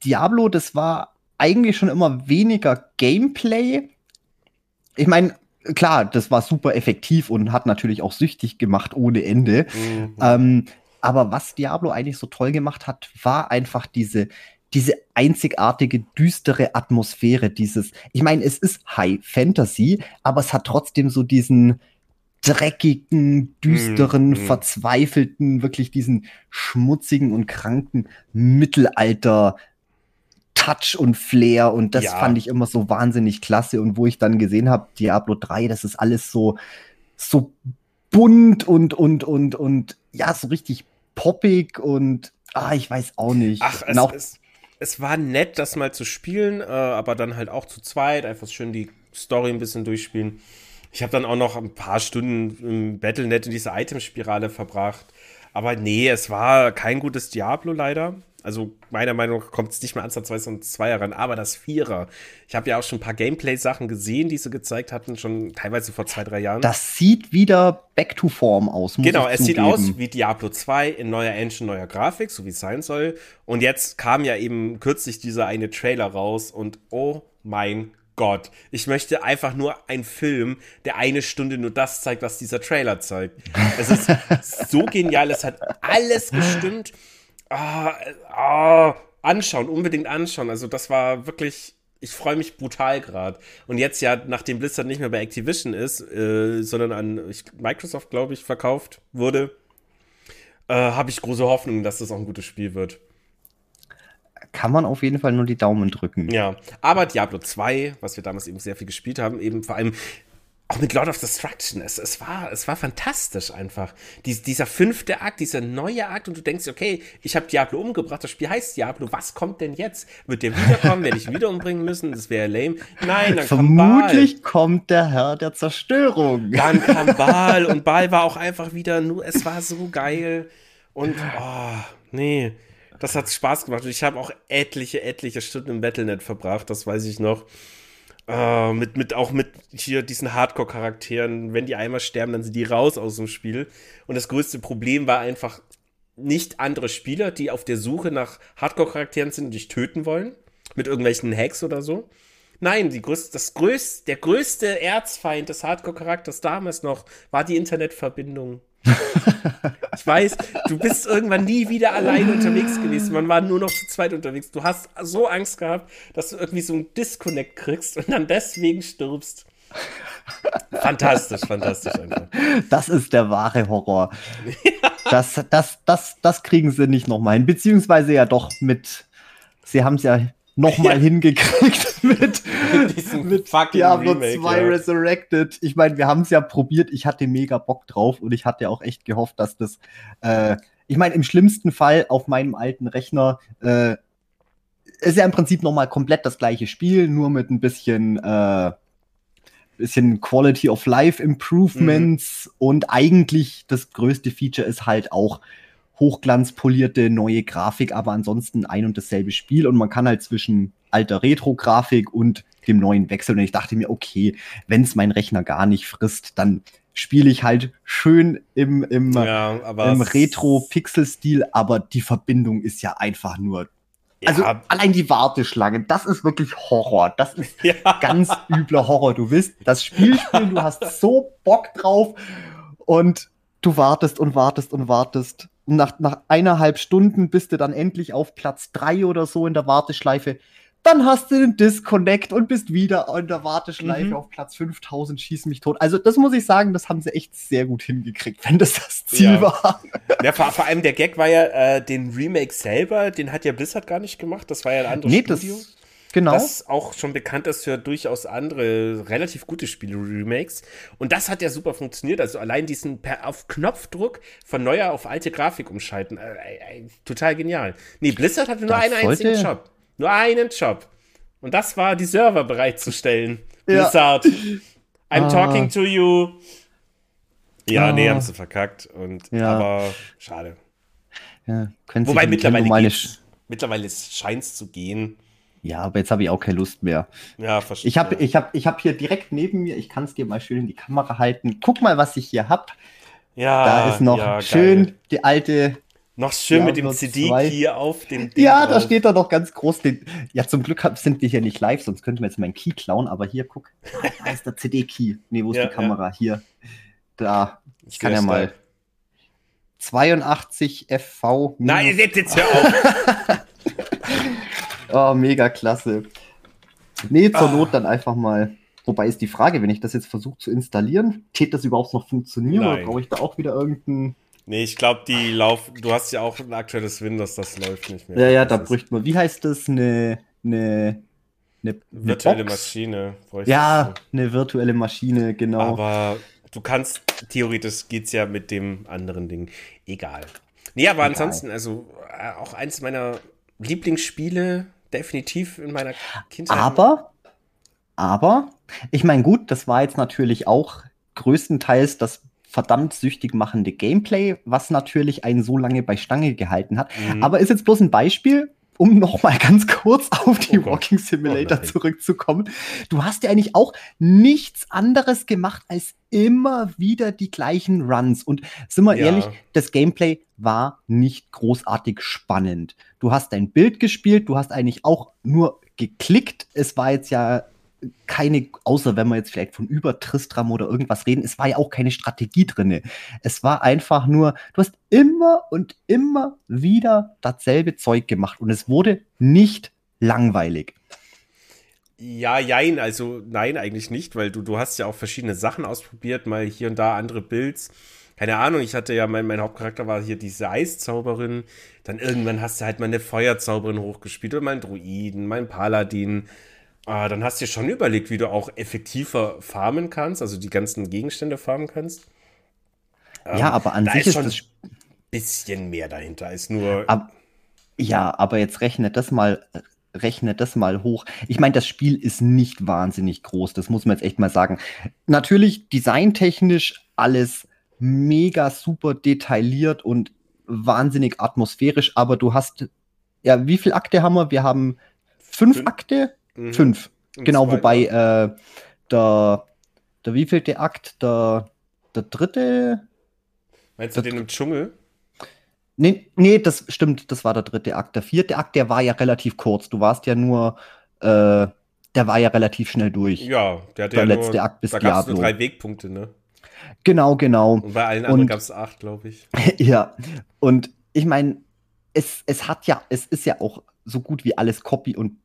Diablo, das war eigentlich schon immer weniger Gameplay. Ich meine, klar, das war super effektiv und hat natürlich auch süchtig gemacht ohne Ende. Mhm. Ähm, aber was Diablo eigentlich so toll gemacht hat, war einfach diese, diese einzigartige, düstere Atmosphäre, dieses, ich meine, es ist High Fantasy, aber es hat trotzdem so diesen dreckigen, düsteren, mm. verzweifelten, wirklich diesen schmutzigen und kranken Mittelalter Touch und Flair und das ja. fand ich immer so wahnsinnig klasse und wo ich dann gesehen habe, Diablo 3, das ist alles so so bunt und und und und ja, so richtig poppig und ah, ich weiß auch nicht. Ach, es, auch, es, es, war nett, das mal zu spielen, äh, aber dann halt auch zu zweit, einfach schön die Story ein bisschen durchspielen. Ich habe dann auch noch ein paar Stunden im Battlenet in dieser Itemspirale verbracht. Aber nee, es war kein gutes Diablo leider. Also meiner Meinung nach kommt es nicht mehr ansatzweise an Zweier ran, aber das Vierer. Ich habe ja auch schon ein paar Gameplay-Sachen gesehen, die sie gezeigt hatten, schon teilweise vor zwei, drei Jahren. Das sieht wieder back to form aus. genau, es zugeben. sieht aus wie Diablo 2 in neuer Engine, neuer Grafik, so wie es sein soll. Und jetzt kam ja eben kürzlich dieser eine Trailer raus und oh mein Gott, ich möchte einfach nur einen Film, der eine Stunde nur das zeigt, was dieser Trailer zeigt. Es ist so genial, es hat alles gestimmt ah, ah, anschauen, unbedingt anschauen. Also das war wirklich, ich freue mich brutal gerade. Und jetzt ja, nachdem Blizzard nicht mehr bei Activision ist, äh, sondern an ich, Microsoft, glaube ich, verkauft wurde, äh, habe ich große Hoffnung, dass das auch ein gutes Spiel wird. Kann man auf jeden Fall nur die Daumen drücken. Ja, aber Diablo 2, was wir damals eben sehr viel gespielt haben, eben vor allem auch mit Lord of Destruction, es, es, war, es war fantastisch einfach. Dies, dieser fünfte Akt, dieser neue Akt und du denkst, okay, ich habe Diablo umgebracht, das Spiel heißt Diablo, was kommt denn jetzt? Wird der wiederkommen? Werde ich ihn wieder umbringen müssen? Das wäre lame. Nein, dann Vermutlich kommt, der Herr der Zerstörung. Dann kam Baal und Baal war auch einfach wieder nur, es war so geil und, oh, nee, das hat Spaß gemacht und ich habe auch etliche, etliche Stunden im Battlenet verbracht, das weiß ich noch. Uh, mit, mit, auch mit hier diesen Hardcore-Charakteren, wenn die einmal sterben, dann sind die raus aus dem Spiel. Und das größte Problem war einfach nicht andere Spieler, die auf der Suche nach Hardcore-Charakteren sind und dich töten wollen. Mit irgendwelchen Hacks oder so. Nein, die größte, das größte, der größte Erzfeind des Hardcore-Charakters damals noch war die Internetverbindung. ich weiß, du bist irgendwann nie wieder allein unterwegs gewesen. Man war nur noch zu zweit unterwegs. Du hast so Angst gehabt, dass du irgendwie so einen Disconnect kriegst und dann deswegen stirbst. Fantastisch, fantastisch einfach. Das ist der wahre Horror. Das, das, das, das kriegen sie nicht nochmal hin. Beziehungsweise ja doch mit. Sie haben es ja nochmal ja. hingekriegt mit, mit Diablo Remake, 2 ja. Resurrected. Ich meine, wir haben es ja probiert. Ich hatte mega Bock drauf und ich hatte auch echt gehofft, dass das, äh, ich meine, im schlimmsten Fall auf meinem alten Rechner äh, ist ja im Prinzip nochmal komplett das gleiche Spiel, nur mit ein bisschen, äh, bisschen Quality of Life Improvements mhm. und eigentlich das größte Feature ist halt auch hochglanzpolierte neue Grafik, aber ansonsten ein und dasselbe Spiel und man kann halt zwischen alter Retro-Grafik und dem neuen wechseln. Und ich dachte mir, okay, wenn es mein Rechner gar nicht frisst, dann spiele ich halt schön im, im, ja, im Retro-Pixel-Stil, aber die Verbindung ist ja einfach nur. Ja. Also allein die Warteschlange, das ist wirklich Horror. Das ist ja. ganz übler Horror. Du willst das Spiel spielen, du hast so Bock drauf und du wartest und wartest und wartest nach, nach eineinhalb Stunden bist du dann endlich auf Platz drei oder so in der Warteschleife. Dann hast du den Disconnect und bist wieder in der Warteschleife mhm. auf Platz 5000, schieß mich tot. Also, das muss ich sagen, das haben sie echt sehr gut hingekriegt, wenn das das Ziel ja. war. Ja, vor, vor, allem der Gag war ja, äh, den Remake selber, den hat ja Blizzard gar nicht gemacht. Das war ja ein anderes nee, Studio. Das Genau. Das auch schon bekannt ist für durchaus andere relativ gute Spiele-Remakes. Und das hat ja super funktioniert. Also allein diesen per auf Knopfdruck von neuer auf alte Grafik umschalten. Äh, äh, total genial. Nee, Blizzard hatte nur das einen einzigen Job. Nur einen Job. Und das war, die Server bereitzustellen. Ja. Blizzard. I'm ah. talking to you. Ja, ah. nee, haben sie verkackt. Und, ja. Aber schade. Ja, Wobei mittlerweile mittlerweile scheint es zu gehen. Ja, aber jetzt habe ich auch keine Lust mehr. Ja, verstehe. Ich habe ich hab, ich hab hier direkt neben mir, ich kann es dir mal schön in die Kamera halten. Guck mal, was ich hier habe. Ja, da ist noch ja, schön geil. die alte. Noch schön mit dem CD-Key auf dem Ding Ja, drauf. da steht da noch ganz groß. Den, ja, zum Glück sind wir hier nicht live, sonst könnten wir jetzt meinen Key klauen. Aber hier, guck, da ist der CD-Key. Nee, wo ist ja, die Kamera? Ja. Hier. Da. Ich kann ja mal. 82 FV. Nein, jetzt, jetzt hör auf. oh, mega klasse. Nee, zur ah. Not dann einfach mal. Wobei ist die Frage, wenn ich das jetzt versuche zu installieren, tät das überhaupt noch funktionieren Nein. oder brauche ich da auch wieder irgendeinen. Nee, ich glaube, die laufen. Du hast ja auch ein aktuelles Windows, das läuft nicht mehr. Ja, ja, da bräuchte man. Wie heißt das? Eine. Eine. Eine, virtuelle Box? Maschine. Ja, eine virtuelle Maschine, genau. Aber du kannst, theoretisch geht es ja mit dem anderen Ding. Egal. Nee, aber Egal. ansonsten, also äh, auch eins meiner Lieblingsspiele, definitiv in meiner Kindheit. Aber aber ich meine, gut, das war jetzt natürlich auch größtenteils das verdammt süchtig machende Gameplay, was natürlich einen so lange bei Stange gehalten hat. Mhm. Aber ist jetzt bloß ein Beispiel, um nochmal ganz kurz auf die oh Walking Simulator oh zurückzukommen. Du hast ja eigentlich auch nichts anderes gemacht, als immer wieder die gleichen Runs. Und sind wir ja. ehrlich, das Gameplay war nicht großartig spannend. Du hast dein Bild gespielt, du hast eigentlich auch nur geklickt. Es war jetzt ja keine, außer wenn wir jetzt vielleicht von über Tristram oder irgendwas reden, es war ja auch keine Strategie drin. Es war einfach nur, du hast immer und immer wieder dasselbe Zeug gemacht und es wurde nicht langweilig. Ja, jein, also nein, eigentlich nicht, weil du, du hast ja auch verschiedene Sachen ausprobiert, mal hier und da andere Builds. Keine Ahnung, ich hatte ja, mein, mein Hauptcharakter war hier diese Eiszauberin. Dann irgendwann hast du halt mal eine Feuerzauberin hochgespielt oder mal einen Druiden, mal einen Paladin äh, dann hast du dir schon überlegt, wie du auch effektiver farmen kannst, also die ganzen Gegenstände farmen kannst. Ähm, ja, aber an sich ist, schon ein bisschen mehr dahinter als nur. Ab, ja, aber jetzt rechnet das mal rechnet das mal hoch. Ich meine, das Spiel ist nicht wahnsinnig groß, das muss man jetzt echt mal sagen. Natürlich designtechnisch alles mega super detailliert und wahnsinnig atmosphärisch, aber du hast ja, wie viele Akte haben wir? Wir haben fünf, fünf. Akte Mhm. Fünf. Und genau, wobei äh, der, der wievielte Akt? Der, der dritte. Meinst du den im Dschungel? Nee, nee, das stimmt, das war der dritte Akt. Der vierte Akt, der war ja relativ kurz. Du warst ja nur, äh, der war ja relativ schnell durch. Ja, der hatte der ja letzte nur, Akt bis da gab es nur drei Wegpunkte, ne? Genau, genau. Und bei allen anderen gab es acht, glaube ich. ja, und ich meine, es, es hat ja, es ist ja auch so gut wie alles Copy und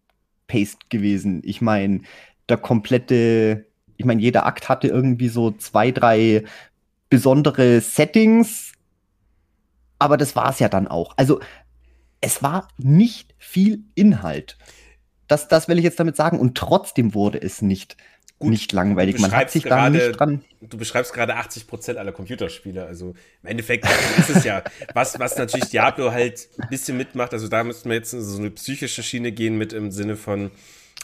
Paste gewesen. Ich meine, der komplette, ich meine, jeder Akt hatte irgendwie so zwei, drei besondere Settings, aber das war es ja dann auch. Also es war nicht viel Inhalt. Das, das will ich jetzt damit sagen. Und trotzdem wurde es nicht, Gut, nicht langweilig. Man hat sich da nicht dran. Du beschreibst gerade 80 Prozent aller Computerspiele. Also im Endeffekt ist es ja, was, was natürlich Diablo halt ein bisschen mitmacht. Also da müssten wir jetzt so eine psychische Schiene gehen mit im Sinne von,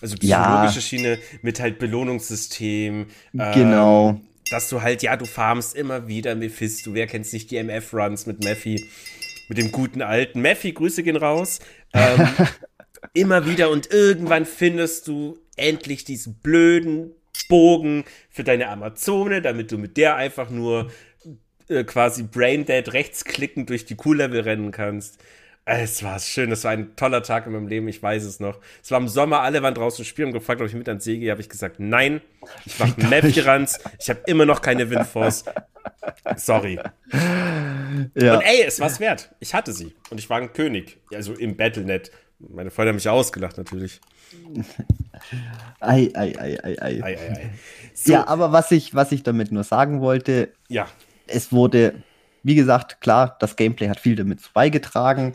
also psychologische ja. Schiene mit halt Belohnungssystem. Genau. Ähm, dass du halt, ja, du farmst immer wieder Mephisto. Wer kennt nicht die MF-Runs mit Mephi? Mit dem guten alten Mephi, Grüße gehen raus. Ähm, immer wieder und irgendwann findest du endlich diesen blöden Bogen für deine Amazone, damit du mit der einfach nur äh, quasi braindead rechtsklickend durch die Q-Level rennen kannst. Es war schön, es war ein toller Tag in meinem Leben, ich weiß es noch. Es war im Sommer, alle waren draußen spielen und gefragt, ob ich mit ans See gehe. Habe ich gesagt, nein, ich mache Map-Runs, ich habe immer noch keine Windforce. Sorry. Ja. Und ey, es war's wert. Ich hatte sie und ich war ein König, also im Battlenet. Meine Freunde haben mich ausgelacht natürlich. Ei, ei, ei, ei, ei. ei, ei, ei. So. Ja, aber was ich, was ich damit nur sagen wollte, ja. es wurde, wie gesagt, klar, das Gameplay hat viel damit beigetragen,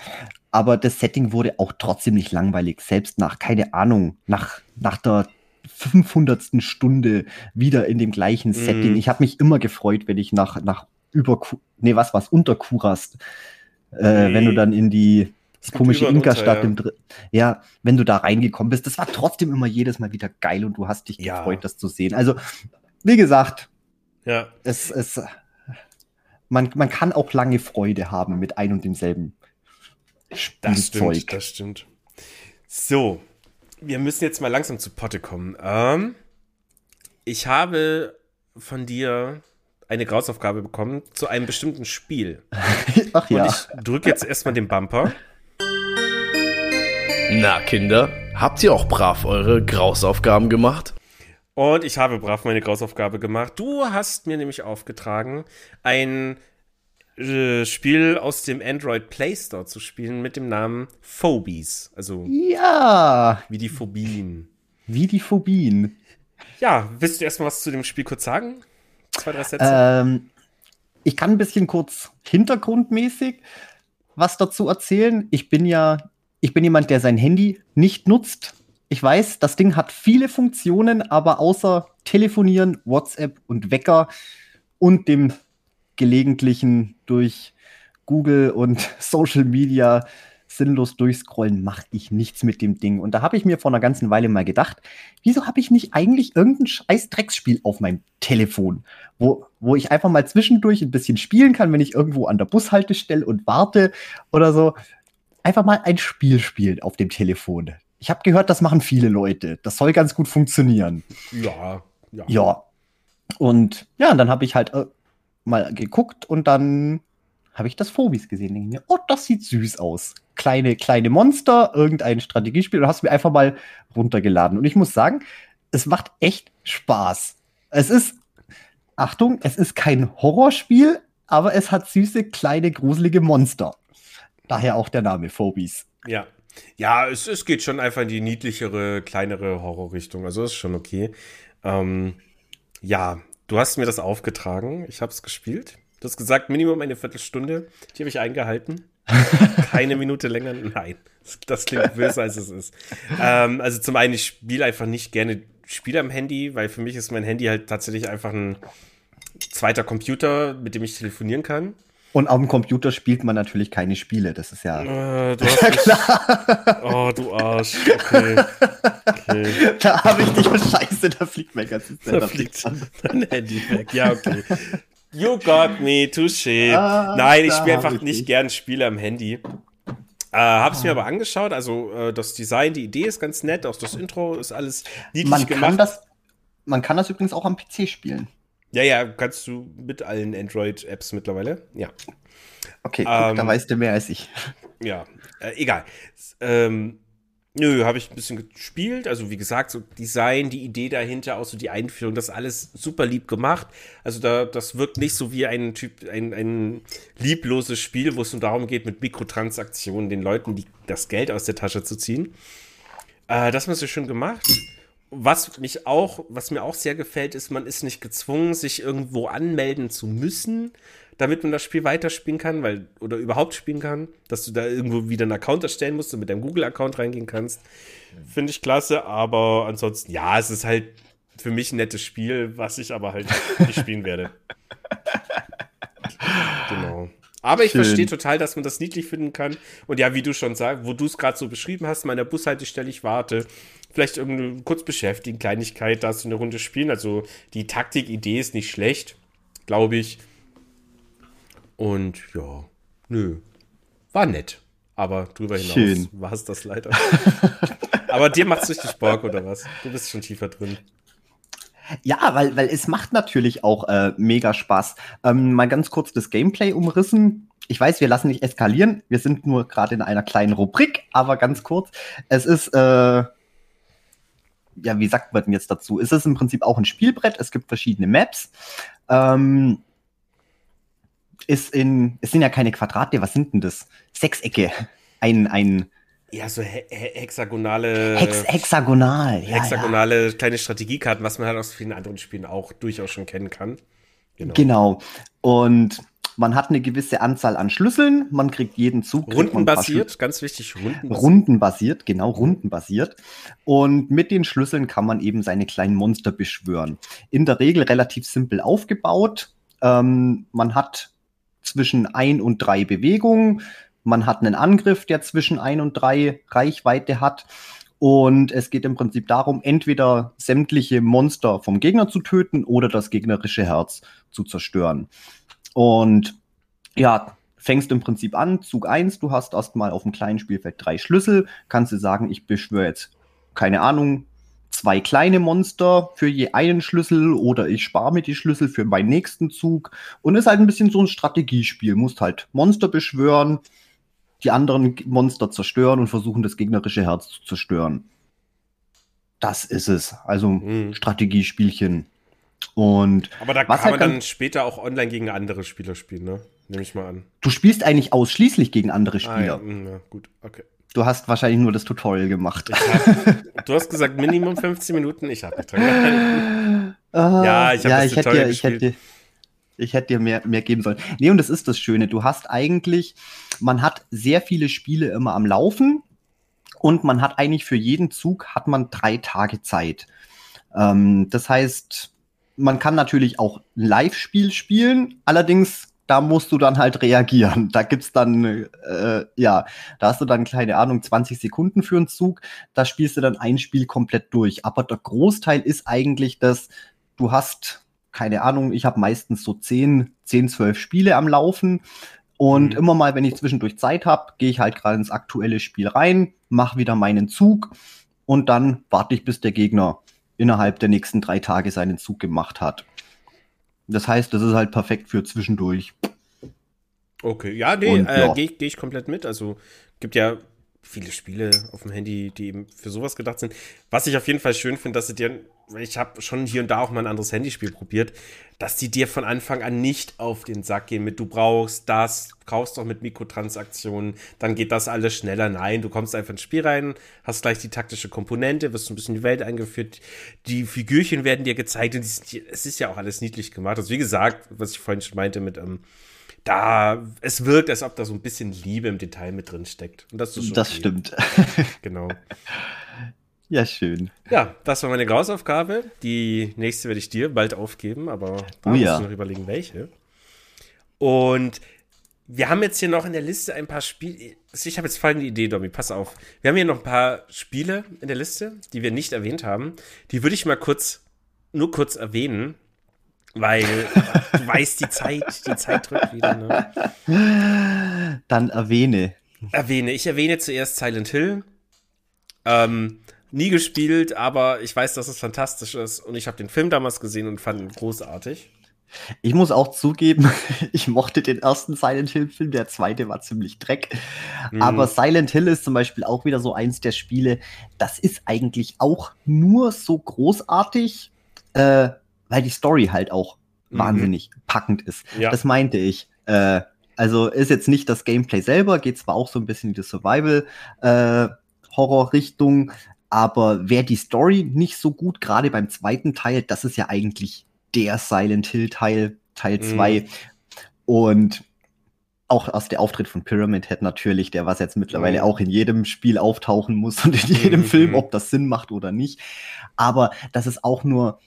aber das Setting wurde auch trotzdem nicht langweilig. Selbst nach, keine Ahnung, nach, nach der 500. Stunde wieder in dem gleichen mm. Setting. Ich habe mich immer gefreut, wenn ich nach, nach über, nee, was, was, unter Kurast, äh, nee. wenn du dann in die, die komische Inka-Stadt ja. im dritten. Ja, wenn du da reingekommen bist, das war trotzdem immer jedes Mal wieder geil und du hast dich ja. gefreut, das zu sehen. Also, wie gesagt, ja. es, es, man, man kann auch lange Freude haben mit ein und demselben Spielzeug. Das stimmt, das stimmt. So, wir müssen jetzt mal langsam zu Potte kommen. Ähm, ich habe von dir eine Grausaufgabe bekommen zu einem bestimmten Spiel. Ach ja. Und ich drücke jetzt erstmal den Bumper. Na, Kinder, habt ihr auch brav eure Grausaufgaben gemacht? Und ich habe brav meine Grausaufgabe gemacht. Du hast mir nämlich aufgetragen, ein äh, Spiel aus dem Android Play Store zu spielen mit dem Namen Phobies. Also ja, wie die Phobien. Wie die Phobien. Ja, willst du erstmal was zu dem Spiel kurz sagen? Zwei, drei Sätze. Ähm, ich kann ein bisschen kurz hintergrundmäßig was dazu erzählen. Ich bin ja, ich bin jemand, der sein Handy nicht nutzt. Ich weiß, das Ding hat viele Funktionen, aber außer Telefonieren, WhatsApp und Wecker und dem gelegentlichen durch Google und Social Media sinnlos durchscrollen, mache ich nichts mit dem Ding. Und da habe ich mir vor einer ganzen Weile mal gedacht, wieso habe ich nicht eigentlich irgendein scheiß Drecksspiel auf meinem Telefon, wo, wo ich einfach mal zwischendurch ein bisschen spielen kann, wenn ich irgendwo an der Bushaltestelle und warte oder so. Einfach mal ein Spiel spielen auf dem Telefon. Ich habe gehört, das machen viele Leute. Das soll ganz gut funktionieren. Ja, ja. Ja. Und ja, dann habe ich halt äh, mal geguckt und dann habe ich das Phobis gesehen. Denke mir, oh, das sieht süß aus. Kleine, kleine Monster, irgendein Strategiespiel und hast mir einfach mal runtergeladen. Und ich muss sagen, es macht echt Spaß. Es ist, Achtung, es ist kein Horrorspiel, aber es hat süße, kleine, gruselige Monster. Daher auch der Name Phobis. Ja. Ja, es, es geht schon einfach in die niedlichere, kleinere Horrorrichtung. Also ist schon okay. Ähm, ja, du hast mir das aufgetragen. Ich habe es gespielt. Du hast gesagt, Minimum eine Viertelstunde. Die habe ich eingehalten. Keine Minute länger. Nein, das klingt böse, als es ist. Ähm, also zum einen, ich spiele einfach nicht gerne Spiele am Handy, weil für mich ist mein Handy halt tatsächlich einfach ein zweiter Computer, mit dem ich telefonieren kann. Und auf dem Computer spielt man natürlich keine Spiele. Das ist ja. Äh, ja klar. Oh, du Arsch. Okay. okay. Da habe ich dich. Scheiße, da fliegt mein ganzes Da fliegt dein Handy weg. Ja, okay. You got me, touché. Ah, Nein, ich spiele einfach nicht gern Spiele am Handy. Äh, hab's mir aber angeschaut, also äh, das Design, die Idee ist ganz nett, auch das Intro ist alles niedlich man gemacht. Kann das, man kann das übrigens auch am PC spielen. Ja, ja, kannst du mit allen Android-Apps mittlerweile, ja. Okay, guck, ähm, da weißt du mehr als ich. Ja, äh, egal. Ähm, Nö, habe ich ein bisschen gespielt. Also wie gesagt, so Design, die Idee dahinter, auch so die Einführung, das alles super lieb gemacht. Also da, das wirkt nicht so wie ein Typ, ein, ein liebloses Spiel, wo es nur darum geht, mit Mikrotransaktionen den Leuten die, das Geld aus der Tasche zu ziehen. Äh, das haben sie schön gemacht. Was mich auch, was mir auch sehr gefällt, ist, man ist nicht gezwungen, sich irgendwo anmelden zu müssen damit man das Spiel weiterspielen kann, weil, oder überhaupt spielen kann, dass du da irgendwo wieder einen Account erstellen musst und mit deinem Google-Account reingehen kannst. Finde ich klasse, aber ansonsten, ja, es ist halt für mich ein nettes Spiel, was ich aber halt nicht spielen werde. genau. Aber ich verstehe total, dass man das niedlich finden kann. Und ja, wie du schon sagst, wo du es gerade so beschrieben hast, meiner Bushaltestelle, ich warte, vielleicht irgendwie kurz beschäftigen, Kleinigkeit, da du eine Runde spielen. Also die Taktik-Idee ist nicht schlecht, glaube ich. Und ja, nö, war nett. Aber drüber hinaus war es das leider. Aber dir macht es richtig Bock, oder was? Du bist schon tiefer drin. Ja, weil, weil es macht natürlich auch äh, mega Spaß. Ähm, mal ganz kurz das Gameplay umrissen. Ich weiß, wir lassen nicht eskalieren. Wir sind nur gerade in einer kleinen Rubrik, aber ganz kurz. Es ist, äh, ja, wie sagt man denn jetzt dazu? Es ist im Prinzip auch ein Spielbrett. Es gibt verschiedene Maps. Ähm, ist in, es sind ja keine Quadrate, was sind denn das? Sechsecke. Ein, ein. Ja, so he hexagonale. Hex hexagonal, ja. Hexagonale ja. kleine Strategiekarten, was man halt aus vielen anderen Spielen auch durchaus schon kennen kann. Genau. genau. Und man hat eine gewisse Anzahl an Schlüsseln, man kriegt jeden Zug. Rundenbasiert, ganz wichtig, rundenbasiert. Rundenbasiert, genau, rundenbasiert. Und mit den Schlüsseln kann man eben seine kleinen Monster beschwören. In der Regel relativ simpel aufgebaut. Ähm, man hat zwischen ein und drei Bewegungen. Man hat einen Angriff, der zwischen ein und drei Reichweite hat. Und es geht im Prinzip darum, entweder sämtliche Monster vom Gegner zu töten oder das gegnerische Herz zu zerstören. Und ja, fängst im Prinzip an, Zug 1, du hast erstmal auf dem kleinen Spielfeld drei Schlüssel, kannst du sagen, ich beschwöre jetzt, keine Ahnung, zwei kleine Monster für je einen Schlüssel oder ich spare mir die Schlüssel für meinen nächsten Zug und ist halt ein bisschen so ein Strategiespiel, musst halt Monster beschwören, die anderen Monster zerstören und versuchen, das gegnerische Herz zu zerstören. Das ist es. Also mhm. Strategiespielchen. Und Aber da kann halt man dann später auch online gegen andere Spieler spielen, ne? Nehme ich mal an. Du spielst eigentlich ausschließlich gegen andere Spieler. Ah, ja. Ja, gut, okay. Du hast wahrscheinlich nur das Tutorial gemacht. Hab, du hast gesagt Minimum 15 Minuten. Ich habe nicht dran gehalten. Uh, ja, ich habe ja, das ich Tutorial hätte, ich hätte, ich hätte dir mehr, mehr geben sollen. Nee, und das ist das Schöne. Du hast eigentlich, man hat sehr viele Spiele immer am Laufen und man hat eigentlich für jeden Zug hat man drei Tage Zeit. Ähm, das heißt, man kann natürlich auch ein Live-Spiel spielen, allerdings da musst du dann halt reagieren. Da gibt's dann, äh, ja, da hast du dann, keine Ahnung, 20 Sekunden für einen Zug. Da spielst du dann ein Spiel komplett durch. Aber der Großteil ist eigentlich, dass du hast keine Ahnung, ich habe meistens so 10, 10, 12 Spiele am Laufen. Und mhm. immer mal, wenn ich zwischendurch Zeit habe, gehe ich halt gerade ins aktuelle Spiel rein, mache wieder meinen Zug und dann warte ich, bis der Gegner innerhalb der nächsten drei Tage seinen Zug gemacht hat. Das heißt, das ist halt perfekt für zwischendurch. Okay, ja, nee, äh, ja. gehe geh ich komplett mit. Also gibt ja viele Spiele auf dem Handy, die eben für sowas gedacht sind. Was ich auf jeden Fall schön finde, dass sie dir, ich habe schon hier und da auch mal ein anderes Handyspiel probiert, dass die dir von Anfang an nicht auf den Sack gehen mit, du brauchst das, kaufst doch mit Mikrotransaktionen, dann geht das alles schneller. Nein, du kommst einfach ins Spiel rein, hast gleich die taktische Komponente, wirst ein bisschen in die Welt eingeführt, die Figürchen werden dir gezeigt und es ist ja auch alles niedlich gemacht. Also wie gesagt, was ich vorhin schon meinte mit, ähm, da, es wirkt, als ob da so ein bisschen Liebe im Detail mit drin steckt. Und das ist schon Das okay. stimmt. genau. Ja, schön. Ja, das war meine Hausaufgabe. Die nächste werde ich dir bald aufgeben, aber da oh, musst du noch überlegen, welche. Und wir haben jetzt hier noch in der Liste ein paar Spiele. Ich habe jetzt folgende Idee, Domi, pass auf. Wir haben hier noch ein paar Spiele in der Liste, die wir nicht erwähnt haben. Die würde ich mal kurz, nur kurz erwähnen, weil du weißt, die Zeit, die Zeit drückt wieder. Ne? Dann erwähne. Erwähne. Ich erwähne zuerst Silent Hill. Ähm, nie gespielt, aber ich weiß, dass es fantastisch ist und ich habe den Film damals gesehen und fand ihn großartig. Ich muss auch zugeben, ich mochte den ersten Silent Hill-Film, der zweite war ziemlich Dreck. Mhm. Aber Silent Hill ist zum Beispiel auch wieder so eins der Spiele, das ist eigentlich auch nur so großartig, äh, weil die Story halt auch mhm. wahnsinnig packend ist. Ja. Das meinte ich. Äh, also ist jetzt nicht das Gameplay selber, geht zwar auch so ein bisschen in die Survival-Horror-Richtung, äh, aber wer die Story nicht so gut, gerade beim zweiten Teil, das ist ja eigentlich der Silent Hill Teil, Teil 2. Mhm. Und auch aus der Auftritt von Pyramid Head natürlich, der was jetzt mittlerweile mhm. auch in jedem Spiel auftauchen muss und in jedem mhm. Film, ob das Sinn macht oder nicht. Aber das ist auch nur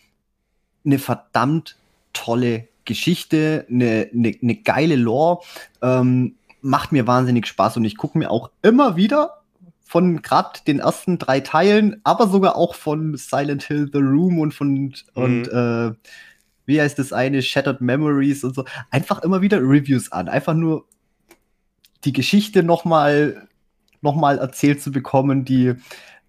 eine verdammt tolle Geschichte, eine, eine, eine geile Lore. Ähm, macht mir wahnsinnig Spaß und ich gucke mir auch immer wieder von gerade den ersten drei Teilen, aber sogar auch von Silent Hill The Room und von mhm. und äh, wie heißt das eine Shattered Memories und so einfach immer wieder Reviews an, einfach nur die Geschichte noch mal noch mal erzählt zu bekommen, die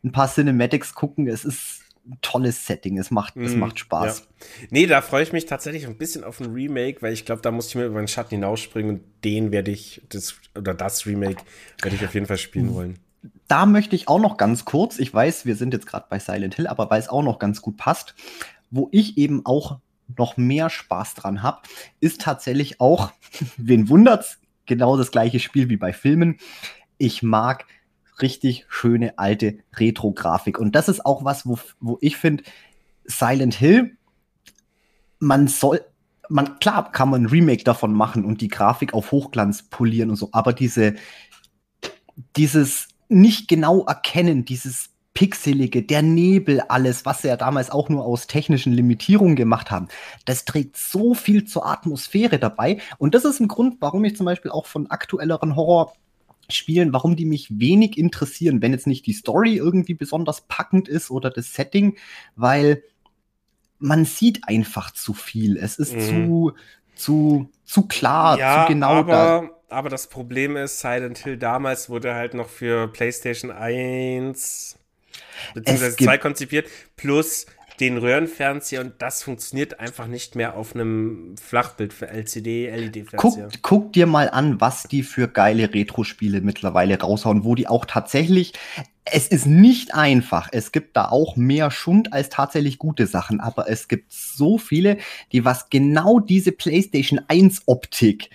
ein paar Cinematics gucken. Es ist tolles Setting. Es macht, mm, es mhm, macht Spaß. Ja. Nee, da freue ich mich tatsächlich ein bisschen auf ein Remake, weil ich glaube, da muss ich mir über den Schatten hinausspringen und den werde ich, das, oder das Remake werde ich auf jeden Fall spielen wollen. Da möchte ich auch noch ganz kurz, ich weiß, wir sind jetzt gerade bei Silent Hill, aber weil es auch noch ganz gut passt, wo ich eben auch noch mehr Spaß dran habe, ist tatsächlich auch, wen wundert's, genau das gleiche Spiel wie bei Filmen. Ich mag richtig schöne alte Retro-Grafik. Und das ist auch was, wo, wo ich finde, Silent Hill, man soll, man, klar kann man ein Remake davon machen und die Grafik auf Hochglanz polieren und so, aber diese, dieses nicht genau erkennen, dieses pixelige, der Nebel, alles, was sie ja damals auch nur aus technischen Limitierungen gemacht haben, das trägt so viel zur Atmosphäre dabei. Und das ist ein Grund, warum ich zum Beispiel auch von aktuelleren Horror Spielen, warum die mich wenig interessieren, wenn jetzt nicht die Story irgendwie besonders packend ist oder das Setting, weil man sieht einfach zu viel. Es ist mhm. zu, zu, zu klar, ja, zu genau aber, aber das Problem ist, Silent Hill damals wurde halt noch für PlayStation 1 bzw. 2 konzipiert, plus den Röhrenfernseher und das funktioniert einfach nicht mehr auf einem Flachbild für LCD, LED-Fernseher. Guck, guck, dir mal an, was die für geile Retro-Spiele mittlerweile raushauen, wo die auch tatsächlich. Es ist nicht einfach. Es gibt da auch mehr Schund als tatsächlich gute Sachen, aber es gibt so viele, die was genau diese PlayStation 1 Optik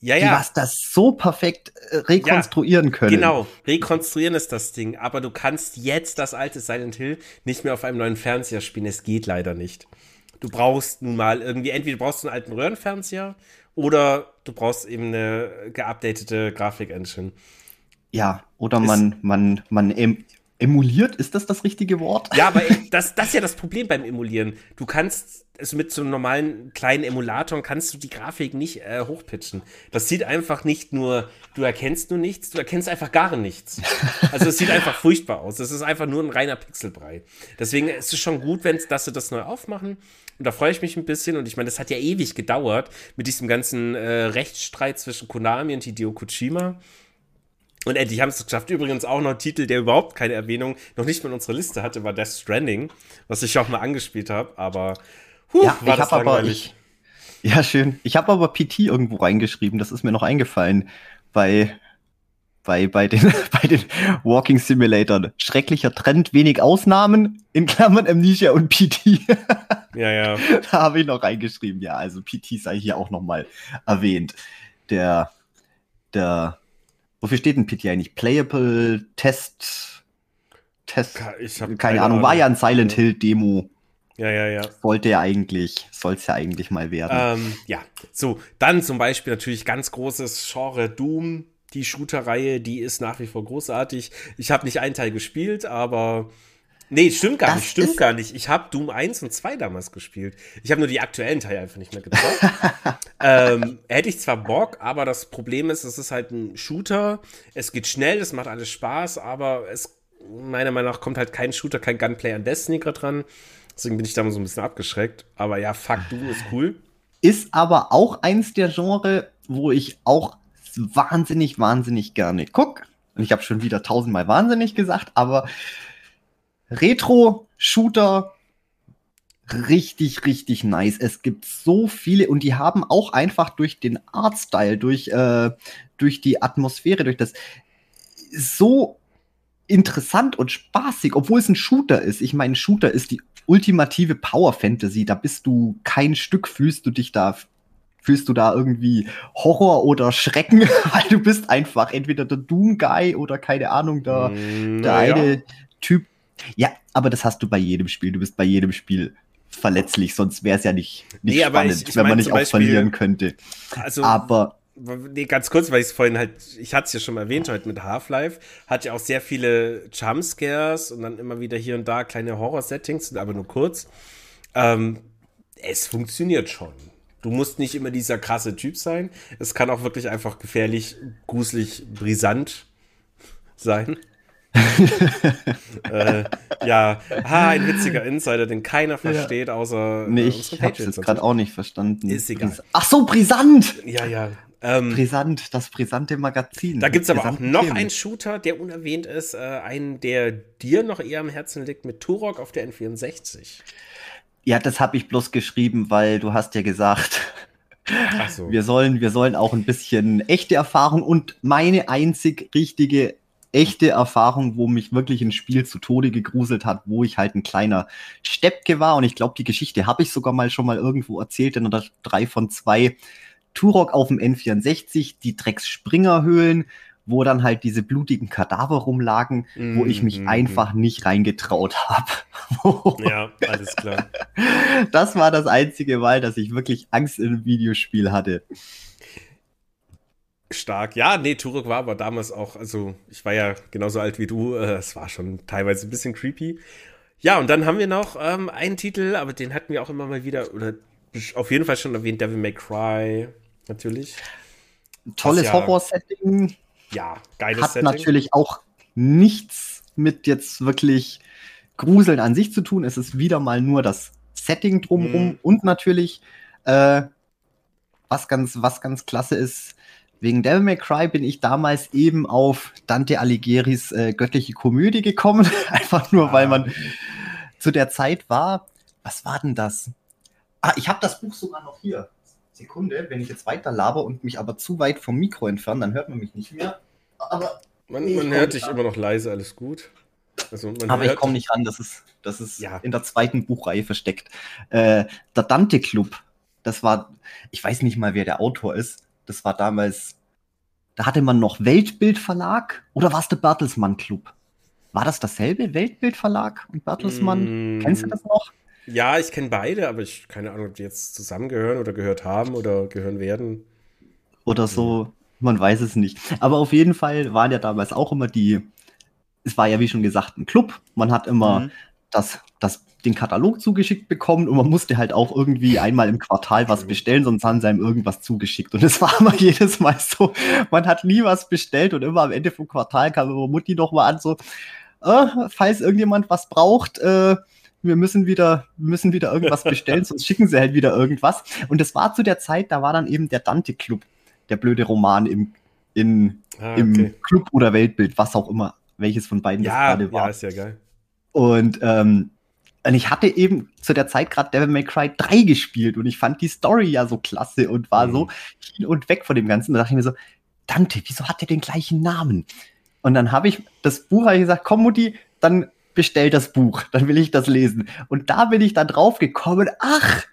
ja, ja. die was das so perfekt äh, rekonstruieren ja, können. Genau, rekonstruieren ist das Ding. Aber du kannst jetzt das alte Silent Hill nicht mehr auf einem neuen Fernseher spielen. Es geht leider nicht. Du brauchst nun mal irgendwie, entweder du brauchst einen alten Röhrenfernseher oder du brauchst eben eine geupdatete Grafik-Engine. Ja, oder man, man, man emuliert, ist das das richtige Wort? Ja, aber das, das ist ja das Problem beim Emulieren. Du kannst, also mit so einem normalen kleinen Emulator kannst du die Grafik nicht äh, hochpitchen. Das sieht einfach nicht nur, du erkennst nur nichts, du erkennst einfach gar nichts. Also es sieht einfach furchtbar aus. Es ist einfach nur ein reiner Pixelbrei. Deswegen ist es schon gut, wenn dass sie das neu aufmachen. Und da freue ich mich ein bisschen. Und ich meine, das hat ja ewig gedauert mit diesem ganzen äh, Rechtsstreit zwischen Konami und Hideo Kojima. Und endlich haben sie es geschafft. Übrigens auch noch ein Titel, der überhaupt keine Erwähnung, noch nicht mal in unserer Liste hatte, war Death Stranding, was ich auch mal angespielt habe, aber huh, ja, war das langweilig. Ich, ja, schön. Ich habe aber PT irgendwo reingeschrieben, das ist mir noch eingefallen, bei, bei, bei, den, bei den Walking Simulatoren. Schrecklicher Trend, wenig Ausnahmen, in Klammern Amnesia und PT. ja, ja. Da habe ich noch reingeschrieben, ja, also PT sei hier auch noch mal erwähnt. Der, der Wofür steht denn PT eigentlich? Playable Test. Test. Ich keine, keine Ahnung, war ja ein Silent Hill Demo. Ja, ja, ja. Sollte ja eigentlich, soll es ja eigentlich mal werden. Ähm, ja, so, dann zum Beispiel natürlich ganz großes Genre Doom. Die Shooter-Reihe, die ist nach wie vor großartig. Ich habe nicht einen Teil gespielt, aber Nee, stimmt gar das nicht, stimmt gar nicht. Ich habe Doom 1 und 2 damals gespielt. Ich habe nur die aktuellen Teile einfach nicht mehr getraut. ähm, hätte ich zwar Bock, aber das Problem ist, es ist halt ein Shooter. Es geht schnell, es macht alles Spaß, aber es, meiner Meinung nach, kommt halt kein Shooter, kein Gunplay an Destiny gerade dran. Deswegen bin ich da mal so ein bisschen abgeschreckt. Aber ja, fuck, Doom ist cool. Ist aber auch eins der Genre, wo ich auch wahnsinnig, wahnsinnig gerne gucke. Und ich habe schon wieder tausendmal wahnsinnig gesagt, aber Retro-Shooter richtig, richtig nice. Es gibt so viele und die haben auch einfach durch den Artstyle, durch, äh, durch die Atmosphäre, durch das so interessant und spaßig, obwohl es ein Shooter ist. Ich meine, Shooter ist die ultimative Power Fantasy. Da bist du kein Stück, fühlst du dich da, fühlst du da irgendwie Horror oder Schrecken, weil du bist einfach entweder der Doom Guy oder keine Ahnung, der, mm, der ja. eine Typ, ja, aber das hast du bei jedem Spiel. Du bist bei jedem Spiel verletzlich, sonst wäre es ja nicht, nicht nee, spannend, ich, ich wenn man nicht auch Beispiel, verlieren könnte. Also, aber nee, ganz kurz, weil ich es vorhin halt, ich hatte es ja schon mal erwähnt heute mit Half-Life, hat ja auch sehr viele Jumpscares und dann immer wieder hier und da kleine Horror-Settings, aber nur kurz. Ähm, es funktioniert schon. Du musst nicht immer dieser krasse Typ sein. Es kann auch wirklich einfach gefährlich, gruselig, brisant sein. Äh, ja, ha, ein witziger Insider, den keiner versteht, außer nee, äh, ich hab's jetzt gerade auch nicht verstanden. Ist egal. Ach so, brisant! Ja, ja. Ähm, brisant, das brisante Magazin. Da gibt's aber auch noch Themen. einen Shooter, der unerwähnt ist, äh, einen, der dir noch eher am Herzen liegt, mit Turok auf der N64. Ja, das habe ich bloß geschrieben, weil du hast ja gesagt, so. wir sollen, wir sollen auch ein bisschen echte Erfahrung und meine einzig richtige echte Erfahrung, wo mich wirklich ein Spiel zu Tode gegruselt hat, wo ich halt ein kleiner Steppke war. Und ich glaube, die Geschichte habe ich sogar mal schon mal irgendwo erzählt in der 3 von 2. Turok auf dem N64, die Drecks-Springerhöhlen, wo dann halt diese blutigen Kadaver rumlagen, wo ich mich mm, einfach mm. nicht reingetraut habe. ja, alles klar. Das war das einzige Mal, dass ich wirklich Angst in einem Videospiel hatte. Stark. Ja, nee, Turok war aber damals auch, also ich war ja genauso alt wie du, äh, es war schon teilweise ein bisschen creepy. Ja, und dann haben wir noch ähm, einen Titel, aber den hatten wir auch immer mal wieder, oder auf jeden Fall schon erwähnt, Devil May Cry, natürlich. Tolles ja, Horror-Setting. Ja, geiles Hat Setting. natürlich auch nichts mit jetzt wirklich Gruseln an sich zu tun. Es ist wieder mal nur das Setting drumherum mhm. und natürlich, äh, was ganz, was ganz klasse ist, wegen Devil May Cry bin ich damals eben auf Dante Alighieri's äh, göttliche Komödie gekommen. Einfach nur, ah. weil man zu der Zeit war. Was war denn das? Ah, ich habe das Buch sogar noch hier. Sekunde, wenn ich jetzt weiter laber und mich aber zu weit vom Mikro entferne, dann hört man mich nicht mehr. Aber man, man hört dich immer noch leise, alles gut. Also aber ich komme nicht ran, das ist, das ist ja. in der zweiten Buchreihe versteckt. Äh, der Dante Club, das war, ich weiß nicht mal, wer der Autor ist. Das war damals, da hatte man noch Weltbild Verlag oder war es der Bertelsmann Club? War das dasselbe? Weltbild Verlag und Bertelsmann? Mm. Kennst du das noch? Ja, ich kenne beide, aber ich keine Ahnung, ob die jetzt zusammengehören oder gehört haben oder gehören werden. Oder so, man weiß es nicht. Aber auf jeden Fall waren ja damals auch immer die, es war ja wie schon gesagt ein Club. Man hat immer mhm. das, das, den Katalog zugeschickt bekommen und man musste halt auch irgendwie einmal im Quartal was bestellen, sonst haben sie einem irgendwas zugeschickt. Und es war immer jedes Mal so, man hat nie was bestellt und immer am Ende vom Quartal kam immer Mutti noch mal an, so, äh, falls irgendjemand was braucht, äh, wir müssen wieder, müssen wieder irgendwas bestellen, sonst schicken sie halt wieder irgendwas. Und es war zu der Zeit, da war dann eben der Dante Club, der blöde Roman im, in, ah, okay. im Club oder Weltbild, was auch immer, welches von beiden ja, das gerade war. Ja, ist ja geil. Und, ähm, und ich hatte eben zu der Zeit gerade Devil May Cry 3 gespielt und ich fand die Story ja so klasse und war mhm. so hin und weg von dem Ganzen. Da dachte ich mir so, Dante, wieso hat der den gleichen Namen? Und dann habe ich das Buch ich gesagt, komm Mutti, dann bestell das Buch, dann will ich das lesen. Und da bin ich dann drauf gekommen, ach,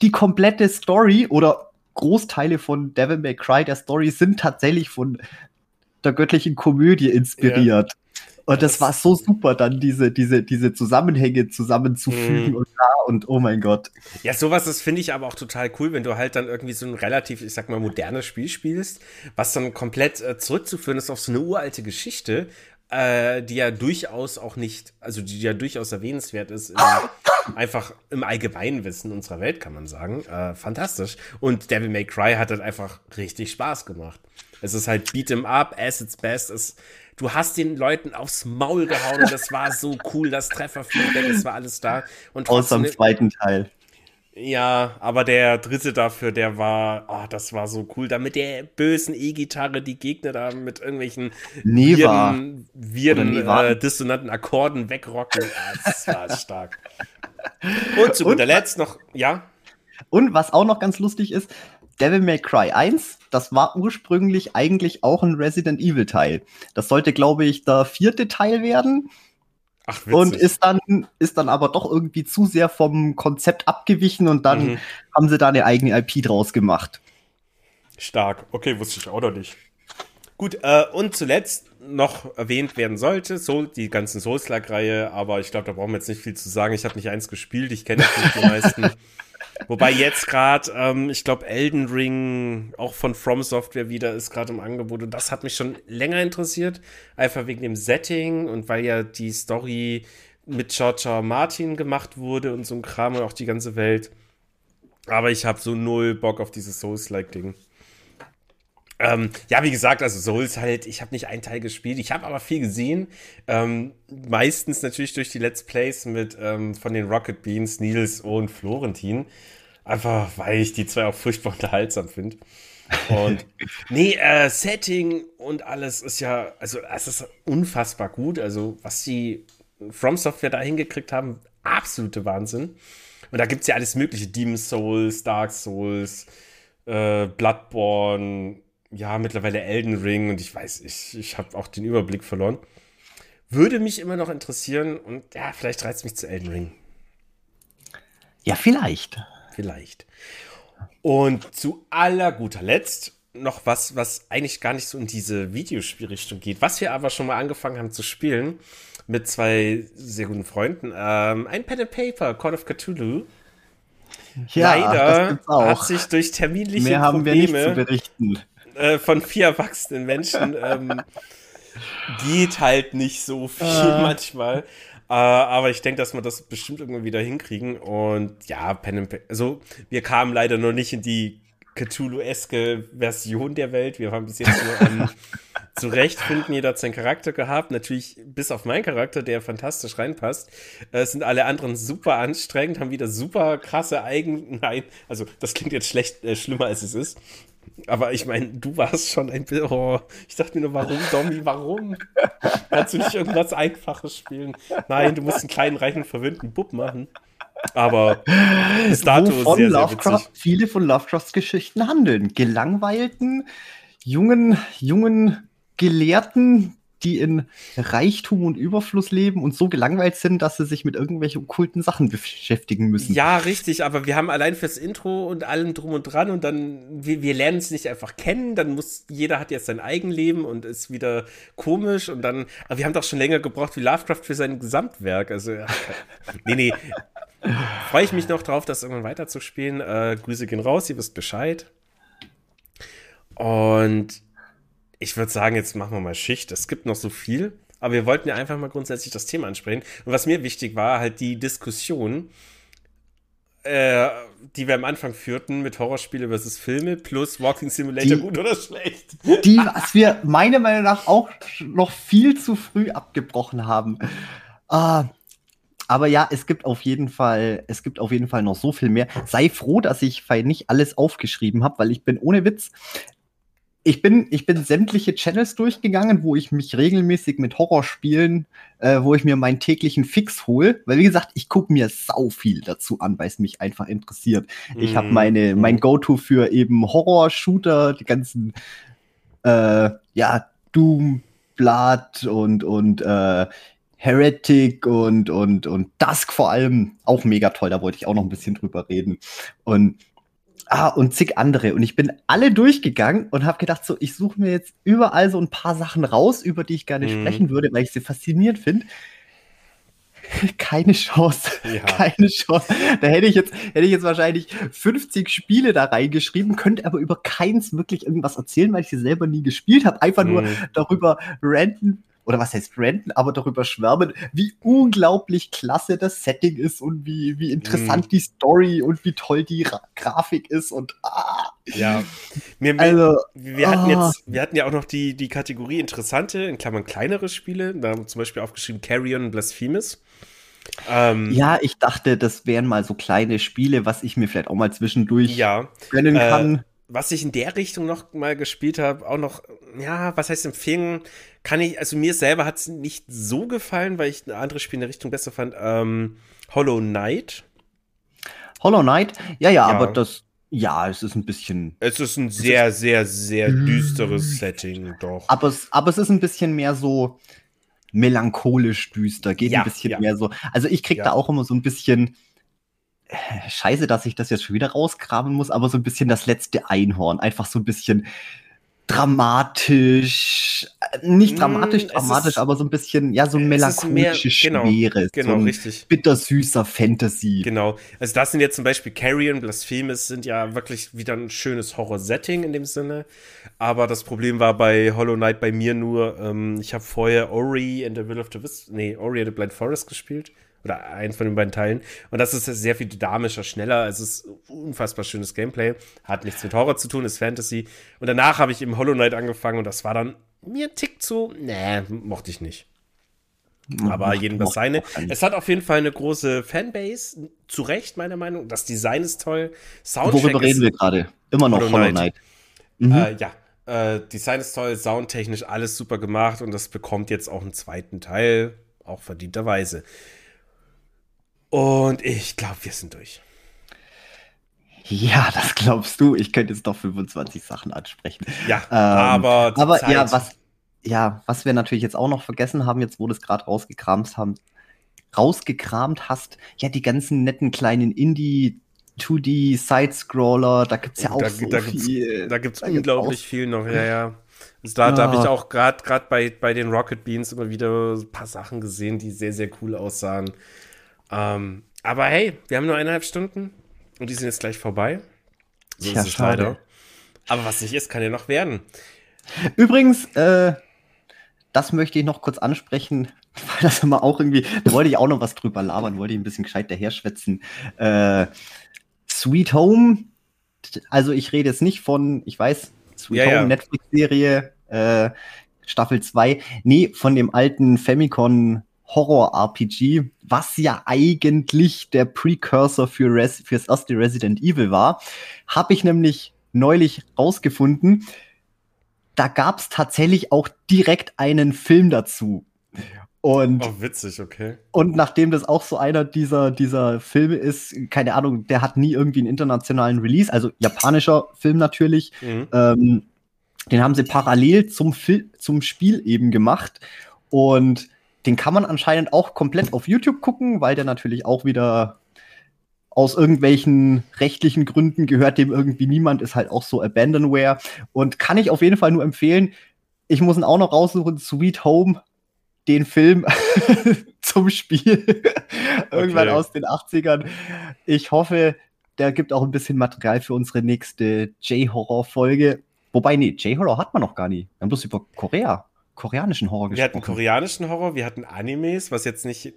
die komplette Story oder Großteile von Devil May Cry der Story sind tatsächlich von der göttlichen Komödie inspiriert. Ja. Und das, war so super, dann diese, diese, diese Zusammenhänge zusammenzufügen mhm. und da und oh mein Gott. Ja, sowas, das finde ich aber auch total cool, wenn du halt dann irgendwie so ein relativ, ich sag mal, modernes Spiel spielst, was dann komplett äh, zurückzuführen ist auf so eine uralte Geschichte, äh, die ja durchaus auch nicht, also die ja durchaus erwähnenswert ist, im, einfach im allgemeinen Wissen unserer Welt, kann man sagen. Äh, fantastisch. Und Devil May Cry hat halt einfach richtig Spaß gemacht. Es ist halt Beat 'em Up, as its best. Es, du hast den Leuten aufs Maul gehauen und das war so cool, das Trefferfeedback, es war alles da. Und Außer im zweiten Teil. Ja, aber der dritte dafür, der war, oh, das war so cool, da mit der bösen E-Gitarre die Gegner da mit irgendwelchen Neva. Viren, äh, dissonanten Akkorden wegrocken. Ah, das war stark. Und zu guter Letzt noch, ja. Und was auch noch ganz lustig ist, Devil May Cry 1, das war ursprünglich eigentlich auch ein Resident Evil Teil. Das sollte, glaube ich, der vierte Teil werden. Ach, und ist dann, ist dann aber doch irgendwie zu sehr vom Konzept abgewichen und dann mhm. haben sie da eine eigene IP draus gemacht. Stark. Okay, wusste ich auch noch nicht. Gut, äh, und zuletzt noch erwähnt werden sollte, so die ganzen Souls-like-Reihe, aber ich glaube, da brauchen wir jetzt nicht viel zu sagen. Ich habe nicht eins gespielt, ich kenne nicht die meisten. Wobei jetzt gerade, ähm, ich glaube, Elden Ring auch von From Software wieder ist gerade im Angebot und das hat mich schon länger interessiert, einfach wegen dem Setting und weil ja die Story mit George Martin gemacht wurde und so ein Kram und auch die ganze Welt. Aber ich habe so null Bock auf dieses Souls-like-Ding. Ähm, ja, wie gesagt, also Souls halt, ich habe nicht einen Teil gespielt, ich habe aber viel gesehen. Ähm, meistens natürlich durch die Let's Plays mit ähm, von den Rocket Beans, Nils und Florentin. Einfach, weil ich die zwei auch furchtbar unterhaltsam finde. Und nee, äh, Setting und alles ist ja, also es ist unfassbar gut. Also, was die From Software da hingekriegt haben, absolute Wahnsinn. Und da gibt es ja alles mögliche: Demon Souls, Dark Souls, äh, Bloodborne, ja, mittlerweile Elden Ring und ich weiß, ich, ich habe auch den Überblick verloren. Würde mich immer noch interessieren und ja, vielleicht reizt mich zu Elden Ring. Ja, vielleicht. Vielleicht. Und zu aller guter Letzt noch was, was eigentlich gar nicht so in diese Videospielrichtung geht, was wir aber schon mal angefangen haben zu spielen mit zwei sehr guten Freunden. Ähm, ein Pen and Paper, Call of Cthulhu. Ja, Leider hat sich durch terminliche Mehr haben Probleme wir nicht zu berichten äh, von vier erwachsenen Menschen ähm, geht halt nicht so viel uh. manchmal. Uh, aber ich denke, dass wir das bestimmt irgendwann wieder hinkriegen. Und ja, Pen and Paper. Also, wir kamen leider noch nicht in die Cthulhu-eske Version der Welt. Wir haben bis jetzt nur um, zurechtfinden. Jeder hat seinen Charakter gehabt. Natürlich bis auf meinen Charakter, der fantastisch reinpasst. Äh, sind alle anderen super anstrengend, haben wieder super krasse Eigen... Nein, also das klingt jetzt schlecht, äh, schlimmer als es ist. Aber ich meine, du warst schon ein bisschen. Oh, ich dachte mir nur, warum, Domi, warum? Kannst du nicht irgendwas Einfaches spielen? Nein, du musst einen kleinen, reichen, verwöhnten Bub machen. Aber bis dato Wovon sehr, sehr witzig. viele von Lovecrafts Geschichten handeln. Gelangweilten, jungen, jungen Gelehrten, die in Reichtum und Überfluss leben und so gelangweilt sind, dass sie sich mit irgendwelchen okkulten Sachen beschäftigen müssen. Ja, richtig, aber wir haben allein fürs Intro und allem drum und dran und dann, wir, wir lernen es nicht einfach kennen, dann muss, jeder hat jetzt sein Eigenleben und ist wieder komisch und dann, aber wir haben doch schon länger gebraucht wie Lovecraft für sein Gesamtwerk, also, ja, nee, nee, freue ich mich noch drauf, das irgendwann weiterzuspielen. Äh, Grüße gehen raus, ihr wisst Bescheid. Und ich würde sagen, jetzt machen wir mal Schicht. Es gibt noch so viel, aber wir wollten ja einfach mal grundsätzlich das Thema ansprechen. Und was mir wichtig war, halt die Diskussion, äh, die wir am Anfang führten mit Horrorspiele versus Filme plus Walking Simulator, die, gut oder schlecht. Die, was wir meiner Meinung nach auch noch viel zu früh abgebrochen haben. Ah, aber ja, es gibt auf jeden Fall, es gibt auf jeden Fall noch so viel mehr. Sei froh, dass ich nicht alles aufgeschrieben habe, weil ich bin ohne Witz. Ich bin, ich bin sämtliche Channels durchgegangen, wo ich mich regelmäßig mit Horrorspielen, äh, wo ich mir meinen täglichen Fix hole. Weil, wie gesagt, ich gucke mir sau viel dazu an, weil es mich einfach interessiert. Mm. Ich habe mhm. meine, mein Go-To für eben Horror-Shooter, die ganzen, äh, ja, Doom, Blood und, und äh, Heretic und, und, und Dusk vor allem auch mega toll. Da wollte ich auch noch ein bisschen drüber reden. Und, ah, und zig andere. Und ich bin alle durchgegangen und habe gedacht, so, ich suche mir jetzt überall so ein paar Sachen raus, über die ich gerne mhm. sprechen würde, weil ich sie faszinierend finde. Keine Chance. Ja. Keine Chance. Da hätte ich jetzt, hätte ich jetzt wahrscheinlich 50 Spiele da reingeschrieben, könnte aber über keins wirklich irgendwas erzählen, weil ich sie selber nie gespielt habe. Einfach mhm. nur darüber ranten, oder was heißt renten, aber darüber schwärmen, wie unglaublich klasse das Setting ist und wie, wie interessant mm. die Story und wie toll die Ra Grafik ist und ah. Ja, wir, also, wir, hatten ah. jetzt, wir hatten ja auch noch die, die Kategorie interessante, in Klammern kleinere Spiele, da haben wir zum Beispiel aufgeschrieben Carrion Blasphemus. Ähm, ja, ich dachte, das wären mal so kleine Spiele, was ich mir vielleicht auch mal zwischendurch ja, gönnen äh, kann was ich in der Richtung noch mal gespielt habe, auch noch, ja, was heißt empfehlen, kann ich, also mir selber hat es nicht so gefallen, weil ich ein anderes Spiel in der Richtung besser fand. Ähm, Hollow Knight. Hollow Knight, ja, ja, ja, aber das, ja, es ist ein bisschen. Es ist ein sehr, ist, sehr, sehr düsteres Setting, doch. Aber es, aber es ist ein bisschen mehr so melancholisch düster, geht ja, ein bisschen ja. mehr so. Also ich krieg da auch immer so ein bisschen scheiße, dass ich das jetzt schon wieder rausgraben muss, aber so ein bisschen das letzte Einhorn. Einfach so ein bisschen dramatisch, äh, nicht dramatisch, mm, dramatisch, aber so ein bisschen, ja, so melancholische genau, Schwere. Genau, so richtig. Bittersüßer Fantasy. Genau. Also das sind jetzt zum Beispiel Carrion, Blasphemus sind ja wirklich wieder ein schönes Horror-Setting in dem Sinne. Aber das Problem war bei Hollow Knight bei mir nur, ähm, ich habe vorher Ori and the Will of the Wisp, nee, Ori and the Blind Forest gespielt. Oder eins von den beiden Teilen. Und das ist sehr viel dynamischer, schneller. Es ist unfassbar schönes Gameplay. Hat nichts mit Horror zu tun, ist Fantasy. Und danach habe ich im Hollow Knight angefangen und das war dann mir ein Tick zu. Nee, mochte ich nicht. Aber jedem das seine. Es hat auf jeden Fall eine große Fanbase. Zu Recht, meiner Meinung. Das Design ist toll. Soundtrack Worüber reden wir gerade? Immer noch Hollow Knight. Knight. Mhm. Äh, ja. Äh, Design ist toll, soundtechnisch alles super gemacht und das bekommt jetzt auch einen zweiten Teil, auch verdienterweise. Und ich glaube, wir sind durch. Ja, das glaubst du. Ich könnte jetzt noch 25 Sachen ansprechen. Ja, ähm, aber. Aber Zeit. ja, was, ja, was wir natürlich jetzt auch noch vergessen haben, jetzt wo du es gerade rausgekramt haben, rausgekramt hast, ja, die ganzen netten kleinen Indie 2D Side-Scroller, da gibt es ja auch da, so da viel. da gibt es unglaublich gibt's viel noch, ja, ja. Also da, ja. da habe ich auch gerade bei, bei den Rocket Beans immer wieder ein paar Sachen gesehen, die sehr, sehr cool aussahen. Ähm, aber hey, wir haben nur eineinhalb Stunden und die sind jetzt gleich vorbei. So ja, ist es schade. leider. Aber was nicht ist, kann ja noch werden. Übrigens, äh, das möchte ich noch kurz ansprechen, weil das immer auch irgendwie, da wollte ich auch noch was drüber labern, wollte ich ein bisschen gescheit daherschwätzen. Äh, Sweet Home, also ich rede jetzt nicht von, ich weiß, Sweet ja, Home, ja. Netflix-Serie, äh, Staffel 2, nee, von dem alten Famicom Horror-RPG, was ja eigentlich der Precursor für Res fürs erste Resident Evil war, habe ich nämlich neulich rausgefunden, da gab es tatsächlich auch direkt einen Film dazu. Und, oh, witzig, okay. Und nachdem das auch so einer dieser, dieser Filme ist, keine Ahnung, der hat nie irgendwie einen internationalen Release, also japanischer Film natürlich. Mhm. Ähm, den haben sie parallel zum, Fil zum Spiel eben gemacht. Und den kann man anscheinend auch komplett auf YouTube gucken, weil der natürlich auch wieder aus irgendwelchen rechtlichen Gründen gehört dem irgendwie niemand, ist halt auch so Abandonware. Und kann ich auf jeden Fall nur empfehlen. Ich muss ihn auch noch raussuchen, Sweet Home den Film zum Spiel irgendwann okay. aus den 80ern. Ich hoffe, der gibt auch ein bisschen Material für unsere nächste J-Horror-Folge. Wobei, nee, J-Horror hat man noch gar nie. Wir haben bloß über Korea, koreanischen Horror gesprochen. Wir hatten koreanischen Horror, wir hatten Animes, was jetzt nicht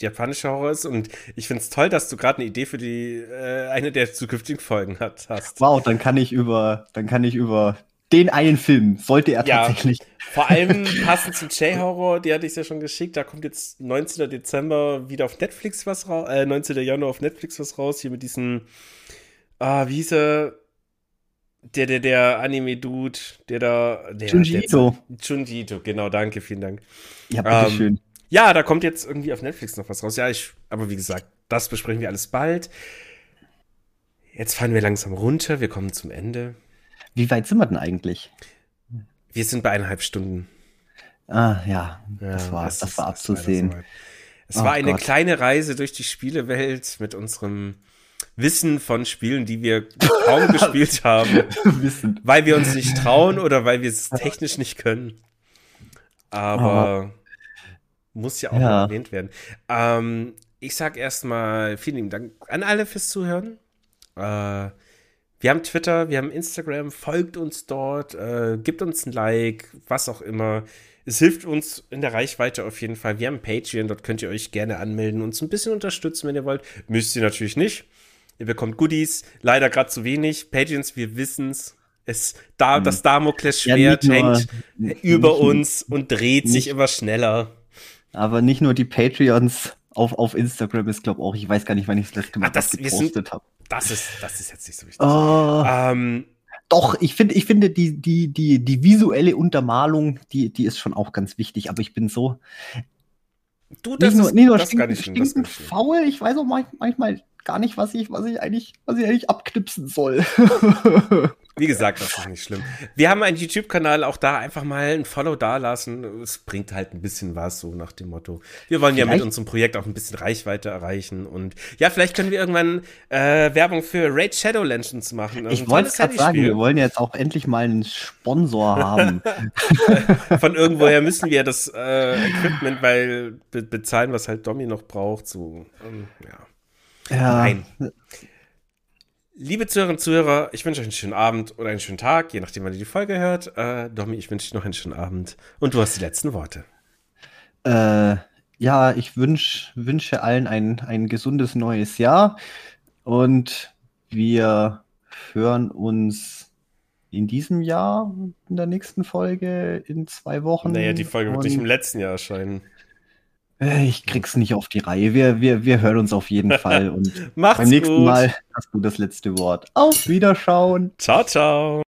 japanischer Horror ist. Und ich finde es toll, dass du gerade eine Idee für die äh, eine der zukünftigen Folgen hat, hast. Wow, dann kann ich über, dann kann ich über den einen Film sollte er ja, tatsächlich. Vor allem passend zum J-Horror, die hatte ich ja schon geschickt. Da kommt jetzt 19. Dezember wieder auf Netflix was raus, äh, 19. Januar auf Netflix was raus, hier mit diesem, ah, wie hieß er? Der, der, der Anime-Dude, der da. Der, Junji Ito. Junji Ito, genau, danke, vielen Dank. Ja, bitteschön. Ähm, ja, da kommt jetzt irgendwie auf Netflix noch was raus. Ja, ich, aber wie gesagt, das besprechen wir alles bald. Jetzt fallen wir langsam runter, wir kommen zum Ende. Wie weit sind wir denn eigentlich? Wir sind bei eineinhalb Stunden. Ah, ja, das ja, war, das, das war abzusehen. So es oh, war eine Gott. kleine Reise durch die Spielewelt mit unserem Wissen von Spielen, die wir kaum gespielt haben. Wissen. Weil wir uns nicht trauen oder weil wir es technisch nicht können. Aber oh. muss ja auch ja. erwähnt werden. Ähm, ich sag erstmal vielen lieben Dank an alle fürs Zuhören. Äh, wir haben Twitter, wir haben Instagram, folgt uns dort, äh, gibt uns ein Like, was auch immer. Es hilft uns in der Reichweite auf jeden Fall. Wir haben Patreon, dort könnt ihr euch gerne anmelden, uns ein bisschen unterstützen, wenn ihr wollt. Müsst ihr natürlich nicht. Ihr bekommt Goodies, leider gerade zu wenig. Patreons, wir wissen's. Es, da, hm. Das Damoklesschwert ja, hängt über uns und dreht nicht, sich immer schneller. Aber nicht nur die Patreons auf, auf Instagram ist, glaube ich, auch, ich weiß gar nicht, wann ich das letzte Mal ah, das, gepostet habe. Das ist, das ist jetzt nicht so wichtig. Oh. Ähm, doch, ich finde, ich finde die, die, die, die visuelle Untermalung, die, die ist schon auch ganz wichtig, aber ich bin so. Du, das nicht nur, ist, nicht nur das stinkend, stinkend faul, ich weiß auch manchmal gar nicht, was ich, was ich eigentlich, was ich eigentlich abknipsen soll. Wie gesagt, das ist nicht schlimm. Wir haben einen YouTube-Kanal, auch da einfach mal ein Follow dalassen. Es bringt halt ein bisschen was, so nach dem Motto. Wir wollen vielleicht. ja mit unserem Projekt auch ein bisschen Reichweite erreichen. Und ja, vielleicht können wir irgendwann äh, Werbung für Raid Shadow Legends machen. Also ich wollte es gerade sagen, wir wollen jetzt auch endlich mal einen Sponsor haben. Von irgendwoher müssen wir das äh, Equipment, weil be bezahlen, was halt Domi noch braucht. So, ähm, ja. Ja. Nein. Liebe Zuhörerinnen und Zuhörer, ich wünsche euch einen schönen Abend oder einen schönen Tag, je nachdem, wann ihr die Folge hört. Äh, Domi, ich wünsche dir noch einen schönen Abend. Und du hast die letzten Worte. Äh, ja, ich wünsch, wünsche allen ein, ein gesundes neues Jahr. Und wir hören uns in diesem Jahr in der nächsten Folge in zwei Wochen. Naja, die Folge wird nicht im letzten Jahr erscheinen. Äh, ich krieg's nicht auf die Reihe. Wir, wir, wir hören uns auf jeden Fall. Und beim nächsten gut. Mal hast du das letzte Wort. Auf Wiederschauen. Ciao, ciao.